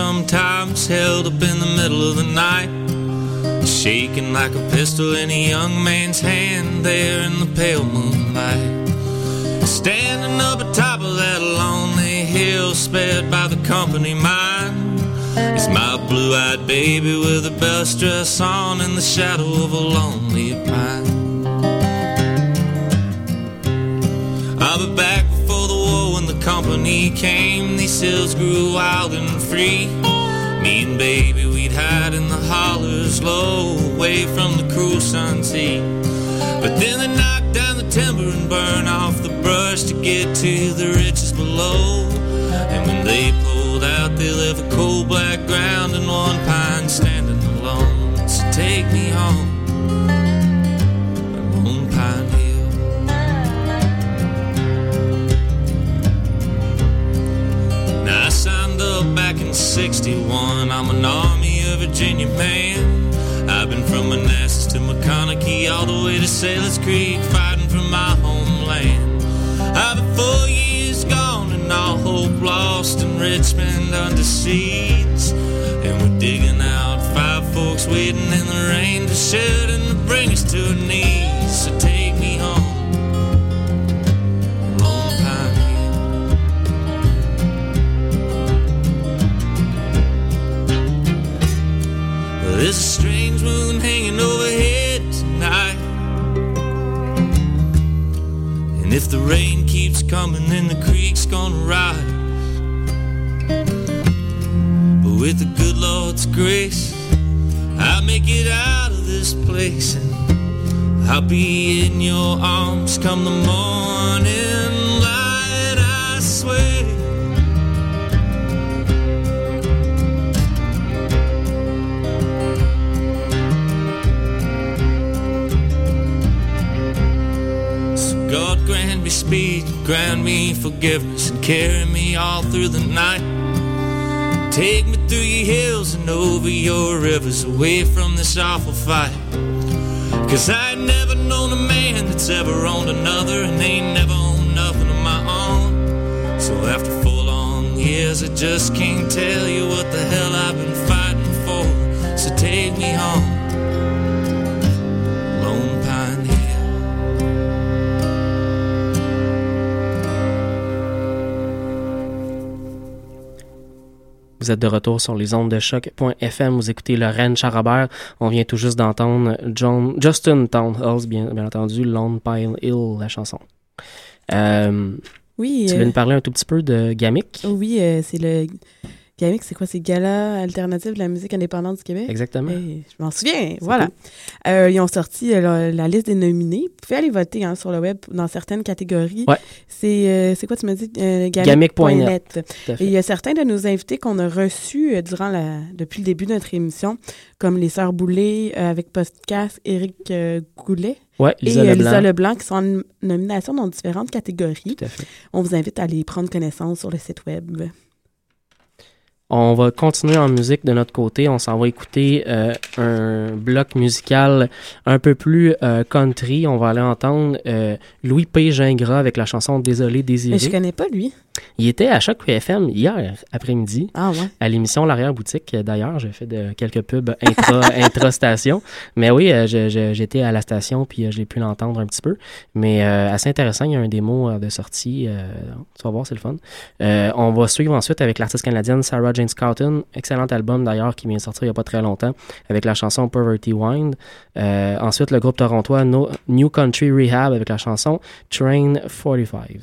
sometimes held up in the middle of the night. Shaking like a pistol in a young man's hand there in the pale moonlight. Standing up atop of that lonely hill, spared by the company mine. It's my blue eyed baby with a best dress on in the shadow of a lonely pine. I'll be back before the war when the company came. These hills grew wild and free. Me and baby, we'd hide in the hollers low, away from the cruel sun sea. But then they knock down the timber and burn off the brush to get to the riches below. sailor's creed. coming and the creek's gonna rise. But with the good Lord's grace, I'll make it out of this place and I'll be in your arms come the morning light, I swear. speech grant me forgiveness, and carry me all through the night. Take me through your hills and over your rivers, away from this awful fight. Cause I ain't never known a man that's ever owned another, and ain't never owned nothing of my own. So after four long years, I just can't tell you what the hell I've been fighting for. So take me home, Vous êtes de retour sur les ondes de choc.fm. Vous écoutez Lorraine Charabert. On vient tout juste d'entendre John, Justin Townhouse, bien, bien entendu, Lone Pine Hill, la chanson. Euh, Oui. tu euh, veux nous parler un tout petit peu de Gamic? Oui, euh, c'est le. GAMIC, c'est quoi? C'est Gala alternative de la musique indépendante du Québec? Exactement. Hey, je m'en souviens, voilà. Euh, ils ont sorti euh, la, la liste des nominés. Vous pouvez aller voter hein, sur le web dans certaines catégories. Ouais. C'est euh, quoi tu dit? Euh, Gamic.net. Et il y a certains de nos invités qu'on a reçus durant la, depuis le début de notre émission, comme les Sœurs Boulay avec podcast Éric Goulet. Ouais, et Lisa Leblanc. Lisa Leblanc, qui sont en nomination dans différentes catégories. Tout à fait. On vous invite à aller prendre connaissance sur le site web. On va continuer en musique de notre côté. On s'en va écouter euh, un bloc musical un peu plus euh, country. On va aller entendre euh, Louis P. Gingras avec la chanson Désolé Désiré. Mais je connais pas lui. Il était à Choc FM hier après-midi Ah ouais. à l'émission L'arrière-boutique. D'ailleurs, j'ai fait de, quelques pubs intra, intra-station. Mais oui, euh, j'étais à la station puis euh, j'ai pu l'entendre un petit peu. Mais euh, assez intéressant, il y a un démo euh, de sortie. euh, tu vas voir, c'est le fun. Euh, on va suivre ensuite avec l'artiste canadienne Sarah Jane Scouten. Excellent album d'ailleurs qui vient de sortir il n'y a pas très longtemps avec la chanson Poverty Wind. Euh, ensuite, le groupe torontois No- New Country Rehab avec la chanson Train 45.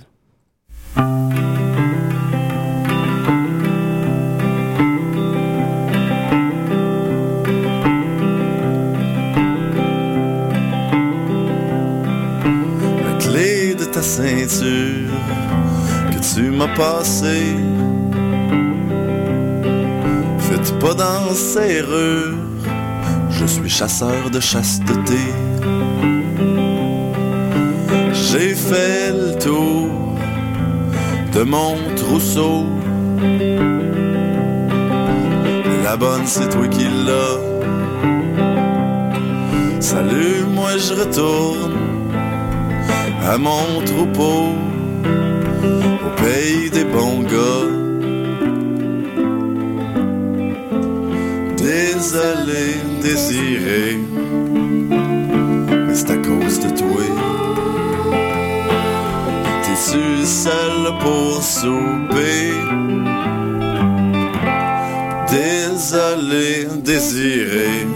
Ceinture que tu m'as passée. Faites pas dans serrure, je suis chasseur de chasteté. J'ai fait le tour de mon trousseau. La bonne, c'est toi qui l'as. Salut, moi je retourne à mon troupeau, au pays des bons gars. Désolé, désiré, pour souper? Désolé, désiré,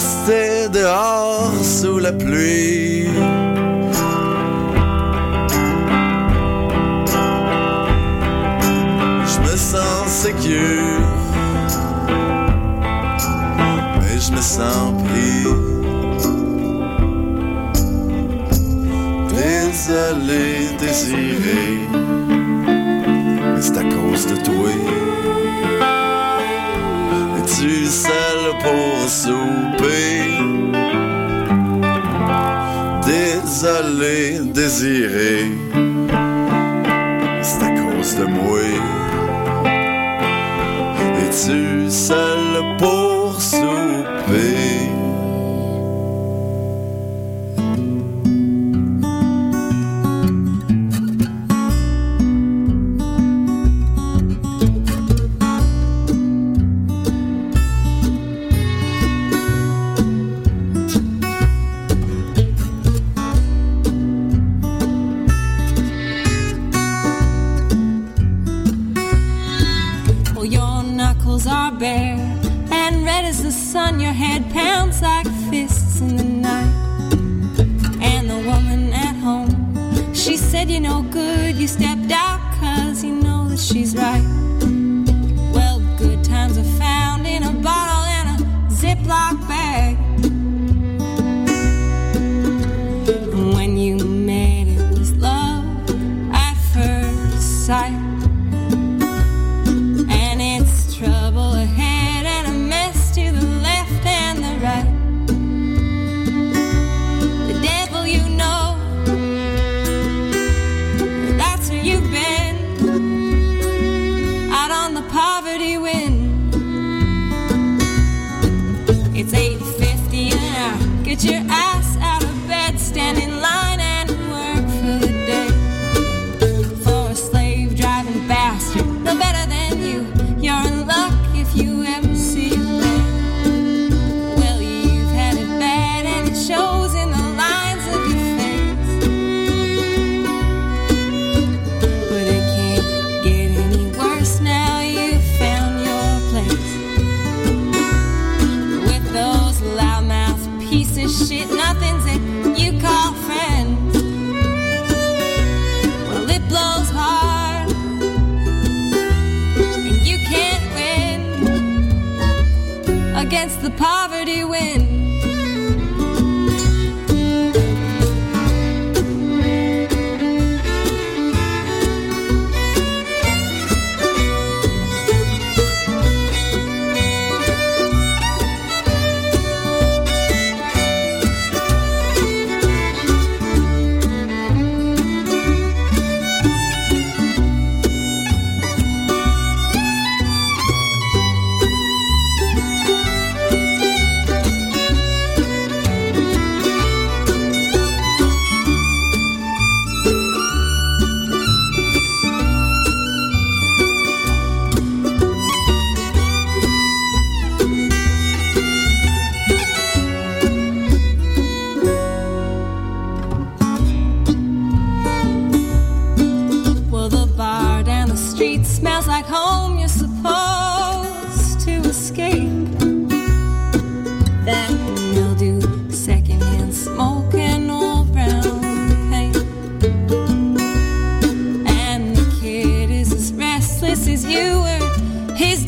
est restée dehors sous la pluie. Je me sens sécure, mais je me sens pris. Désolé, désiré mais c'est à cause de toi. Souper? Désolé, désiré, on your head pounds like fists in the night. And the woman at home, she said, You're no good, you stepped out, cause you know that she's right. Well, good times are found in a bottle and a Ziploc bag.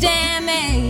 damaged.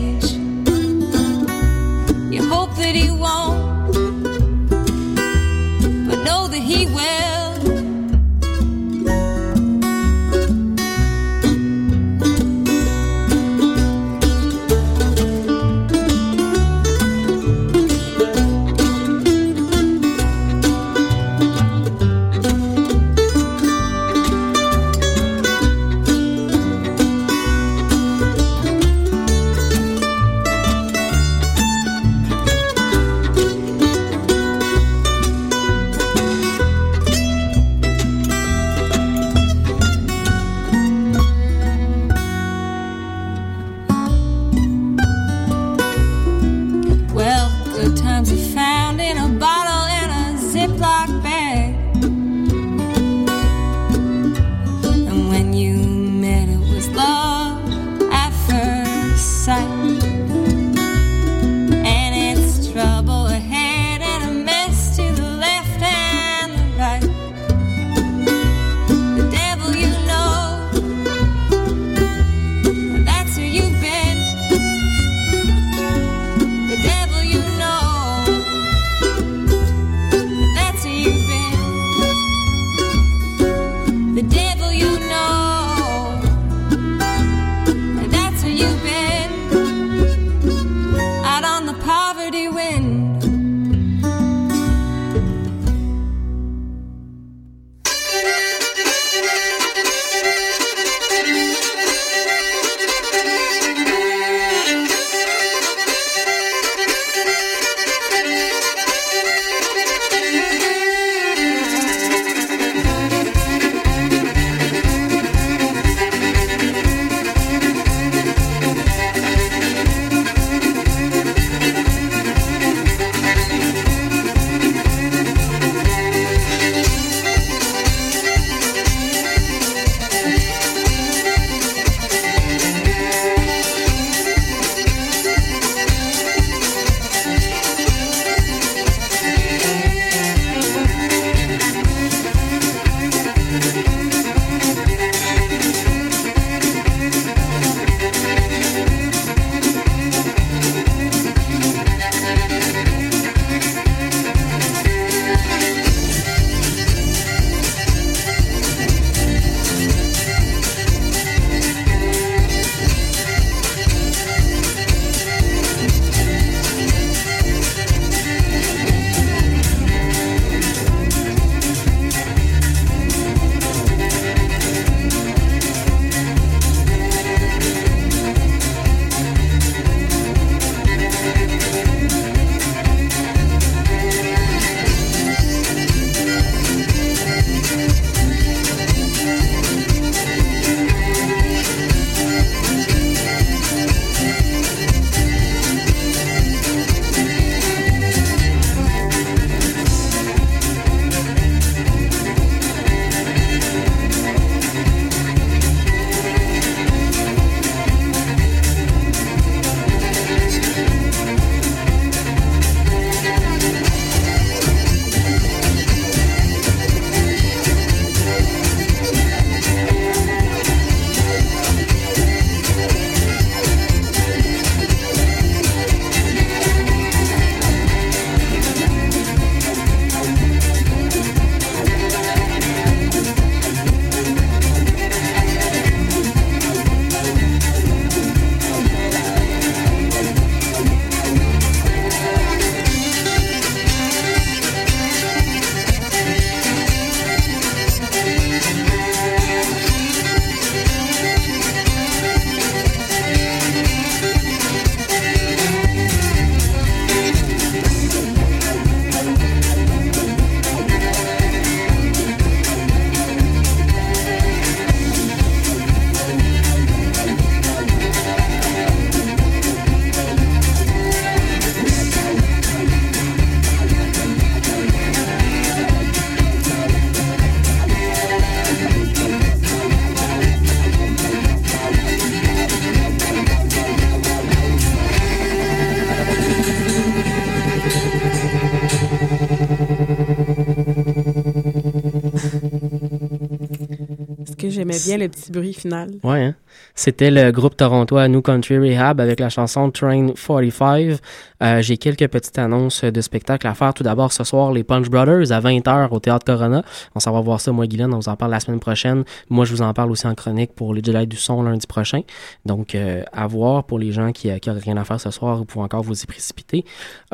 J'aimais bien le petit bruit final. Ouais, hein? C'était le groupe torontois New Country Rehab avec la chanson Train 45. Euh, J'ai quelques petites annonces de spectacles à faire. Tout d'abord, ce soir, les Punch Brothers à 20h au Théâtre Corona. On s'en va voir ça, moi, Guylaine. On vous en parle la semaine prochaine. Moi, je vous en parle aussi en chronique pour les Jedi du son lundi prochain. Donc, euh, à voir pour les gens qui n'auraient rien à faire ce soir. Vous pouvez encore vous y précipiter.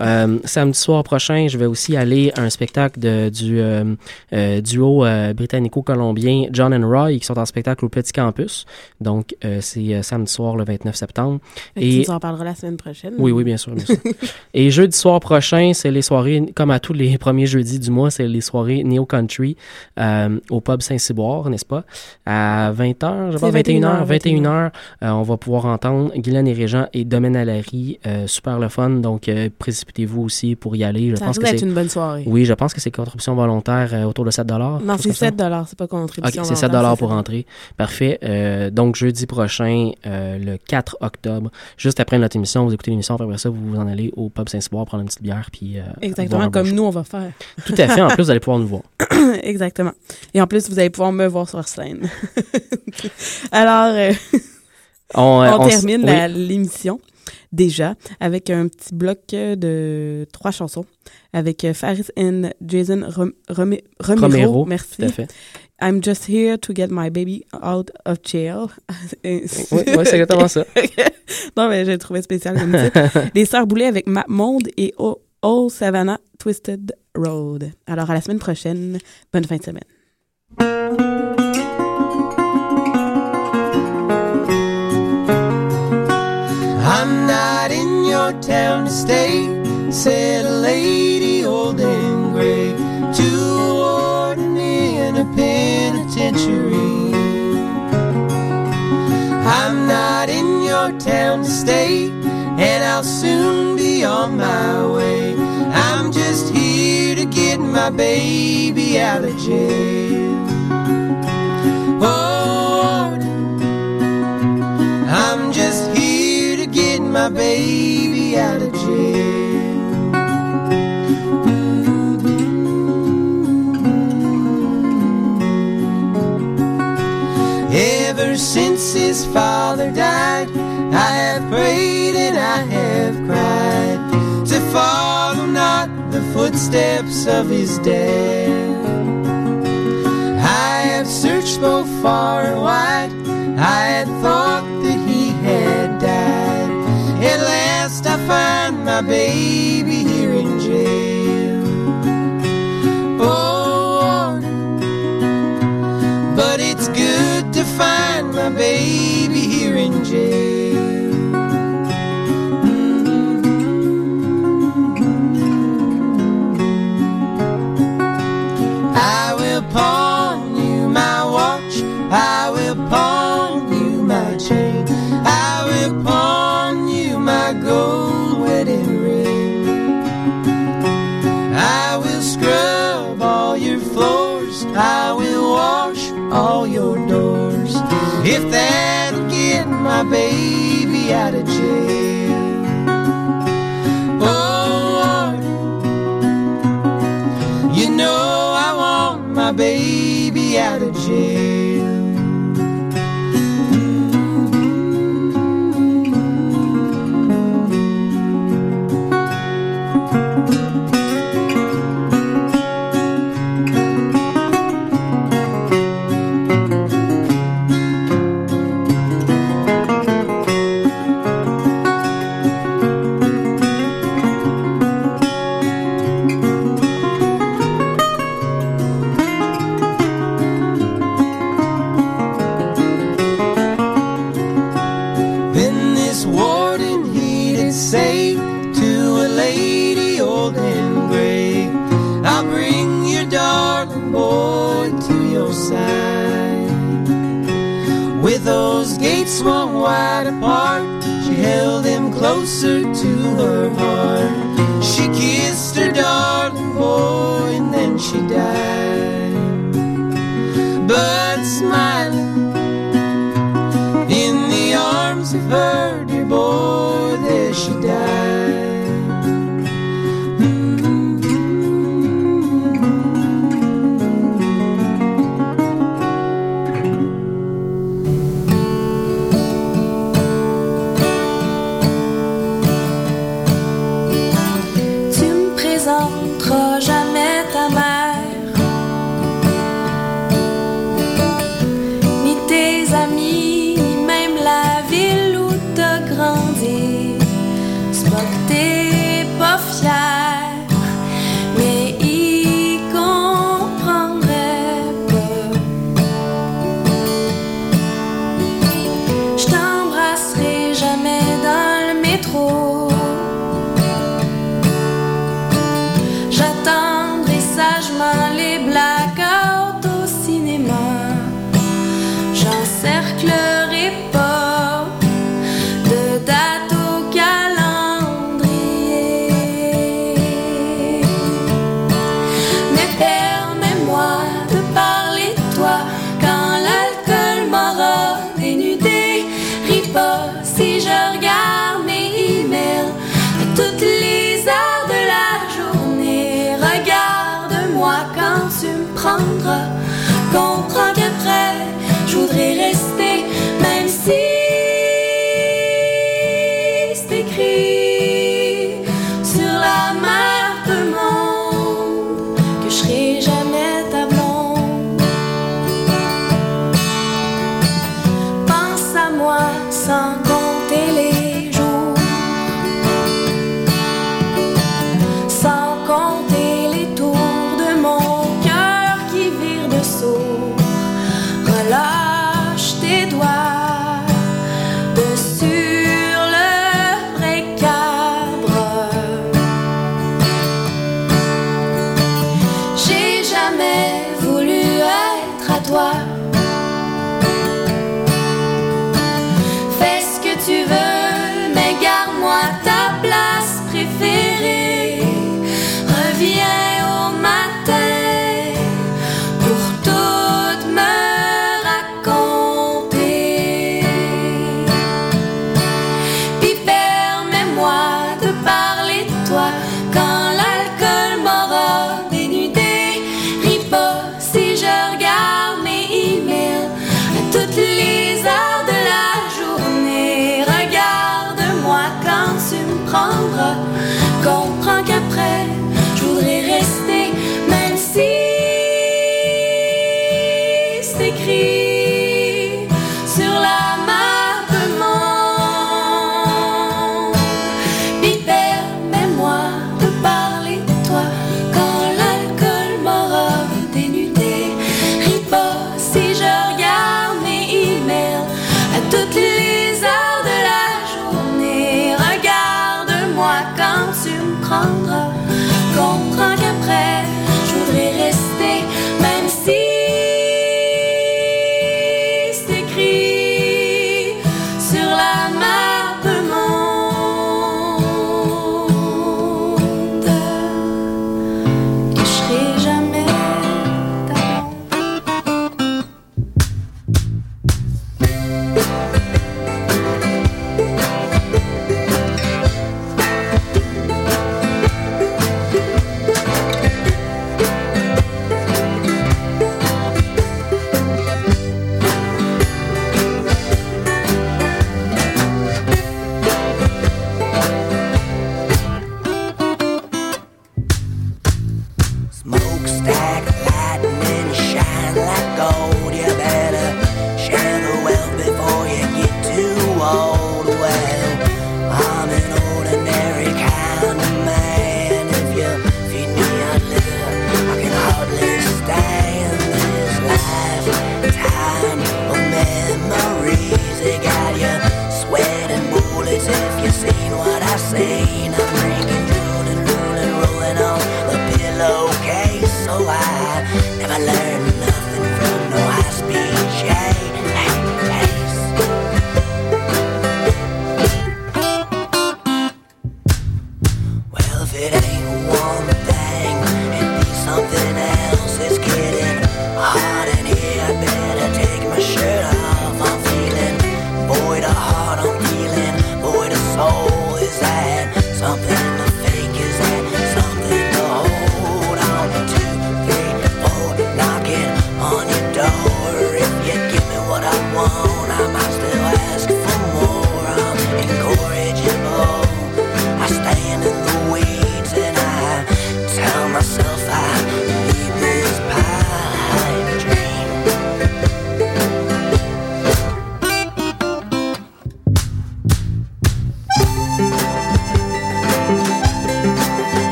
Euh, samedi soir prochain, je vais aussi aller à un spectacle de, du euh, euh, duo euh, britannico-colombien John and Roy qui sont en spectacle au Petit Campus. Donc, euh, c'est euh, samedi soir le 29 septembre. Fait que Tu nous en parleras la semaine prochaine. Oui, oui, bien sûr. bien sûr. Et jeudi soir prochain, c'est les soirées, comme à tous les premiers jeudis du mois, c'est les soirées Neo Country euh, au pub Saint-Cyboire, n'est-ce pas? À 20h, je pense, 21h, 21h, 21h, euh, on va pouvoir entendre Guylaine et Régent et Domaine Alary, euh, super le fun, donc euh, précipitez-vous aussi pour y aller. Je Ça pense que c'est une bonne soirée. Oui, je pense que c'est contribution volontaire euh, autour de 7 Non, c'est chose comme ça. 7 c'est pas contribution. Ok, c'est 7 volontaire, pour entrer. Parfait. Donc, jeudi prochain, le 4 octobre, juste après notre émission, vous écoutez l'émission, après ça, vous vous en allez au pub Saint-Cyboire prendre une petite bière, puis... euh, Exactement bon comme show. nous, on va faire. Tout à fait. En plus, vous allez pouvoir nous voir. Exactement. Et en plus, vous allez pouvoir me voir sur scène. Alors, euh, On, euh, on, on s- termine l'émission déjà avec un petit bloc de trois chansons avec Faris and Jason Rom- Rome- Romero. Romero, Merci. tout à fait. I'm just here to get my baby out of jail. Oui, oui, c'est exactement ça. non, mais j'ai trouvé spécial comme titre. Les Sœurs Boulay avec Map Monde et O- Old Savannah Twisted Road. Alors, à la semaine prochaine. Bonne fin de semaine. I'm not in your town to stay, said a lady penitentiary. I'm not in your town to stay, and I'll soon be on my way. I'm just here to get my baby out of jail. Oh, I'm just here to get my baby out of since his father died, I have prayed and I have cried to follow not the footsteps of his dad. I have searched both far and wide. I had thought that he had died. At last I find my baby baby here in jail. I will pawn baby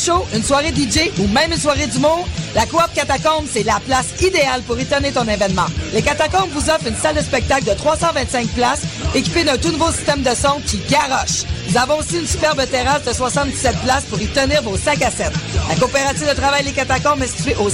show, une soirée DJ ou même une soirée d'humour? La Coop Catacombe, c'est la place idéale pour y tenir ton événement. Les Catacombes vous offrent une salle de spectacle de 325 places équipée d'un tout nouveau système de son qui garoche. Nous avons aussi une superbe terrasse de 77 places pour y tenir vos 5 à 7. La coopérative de travail Les Catacombes est située au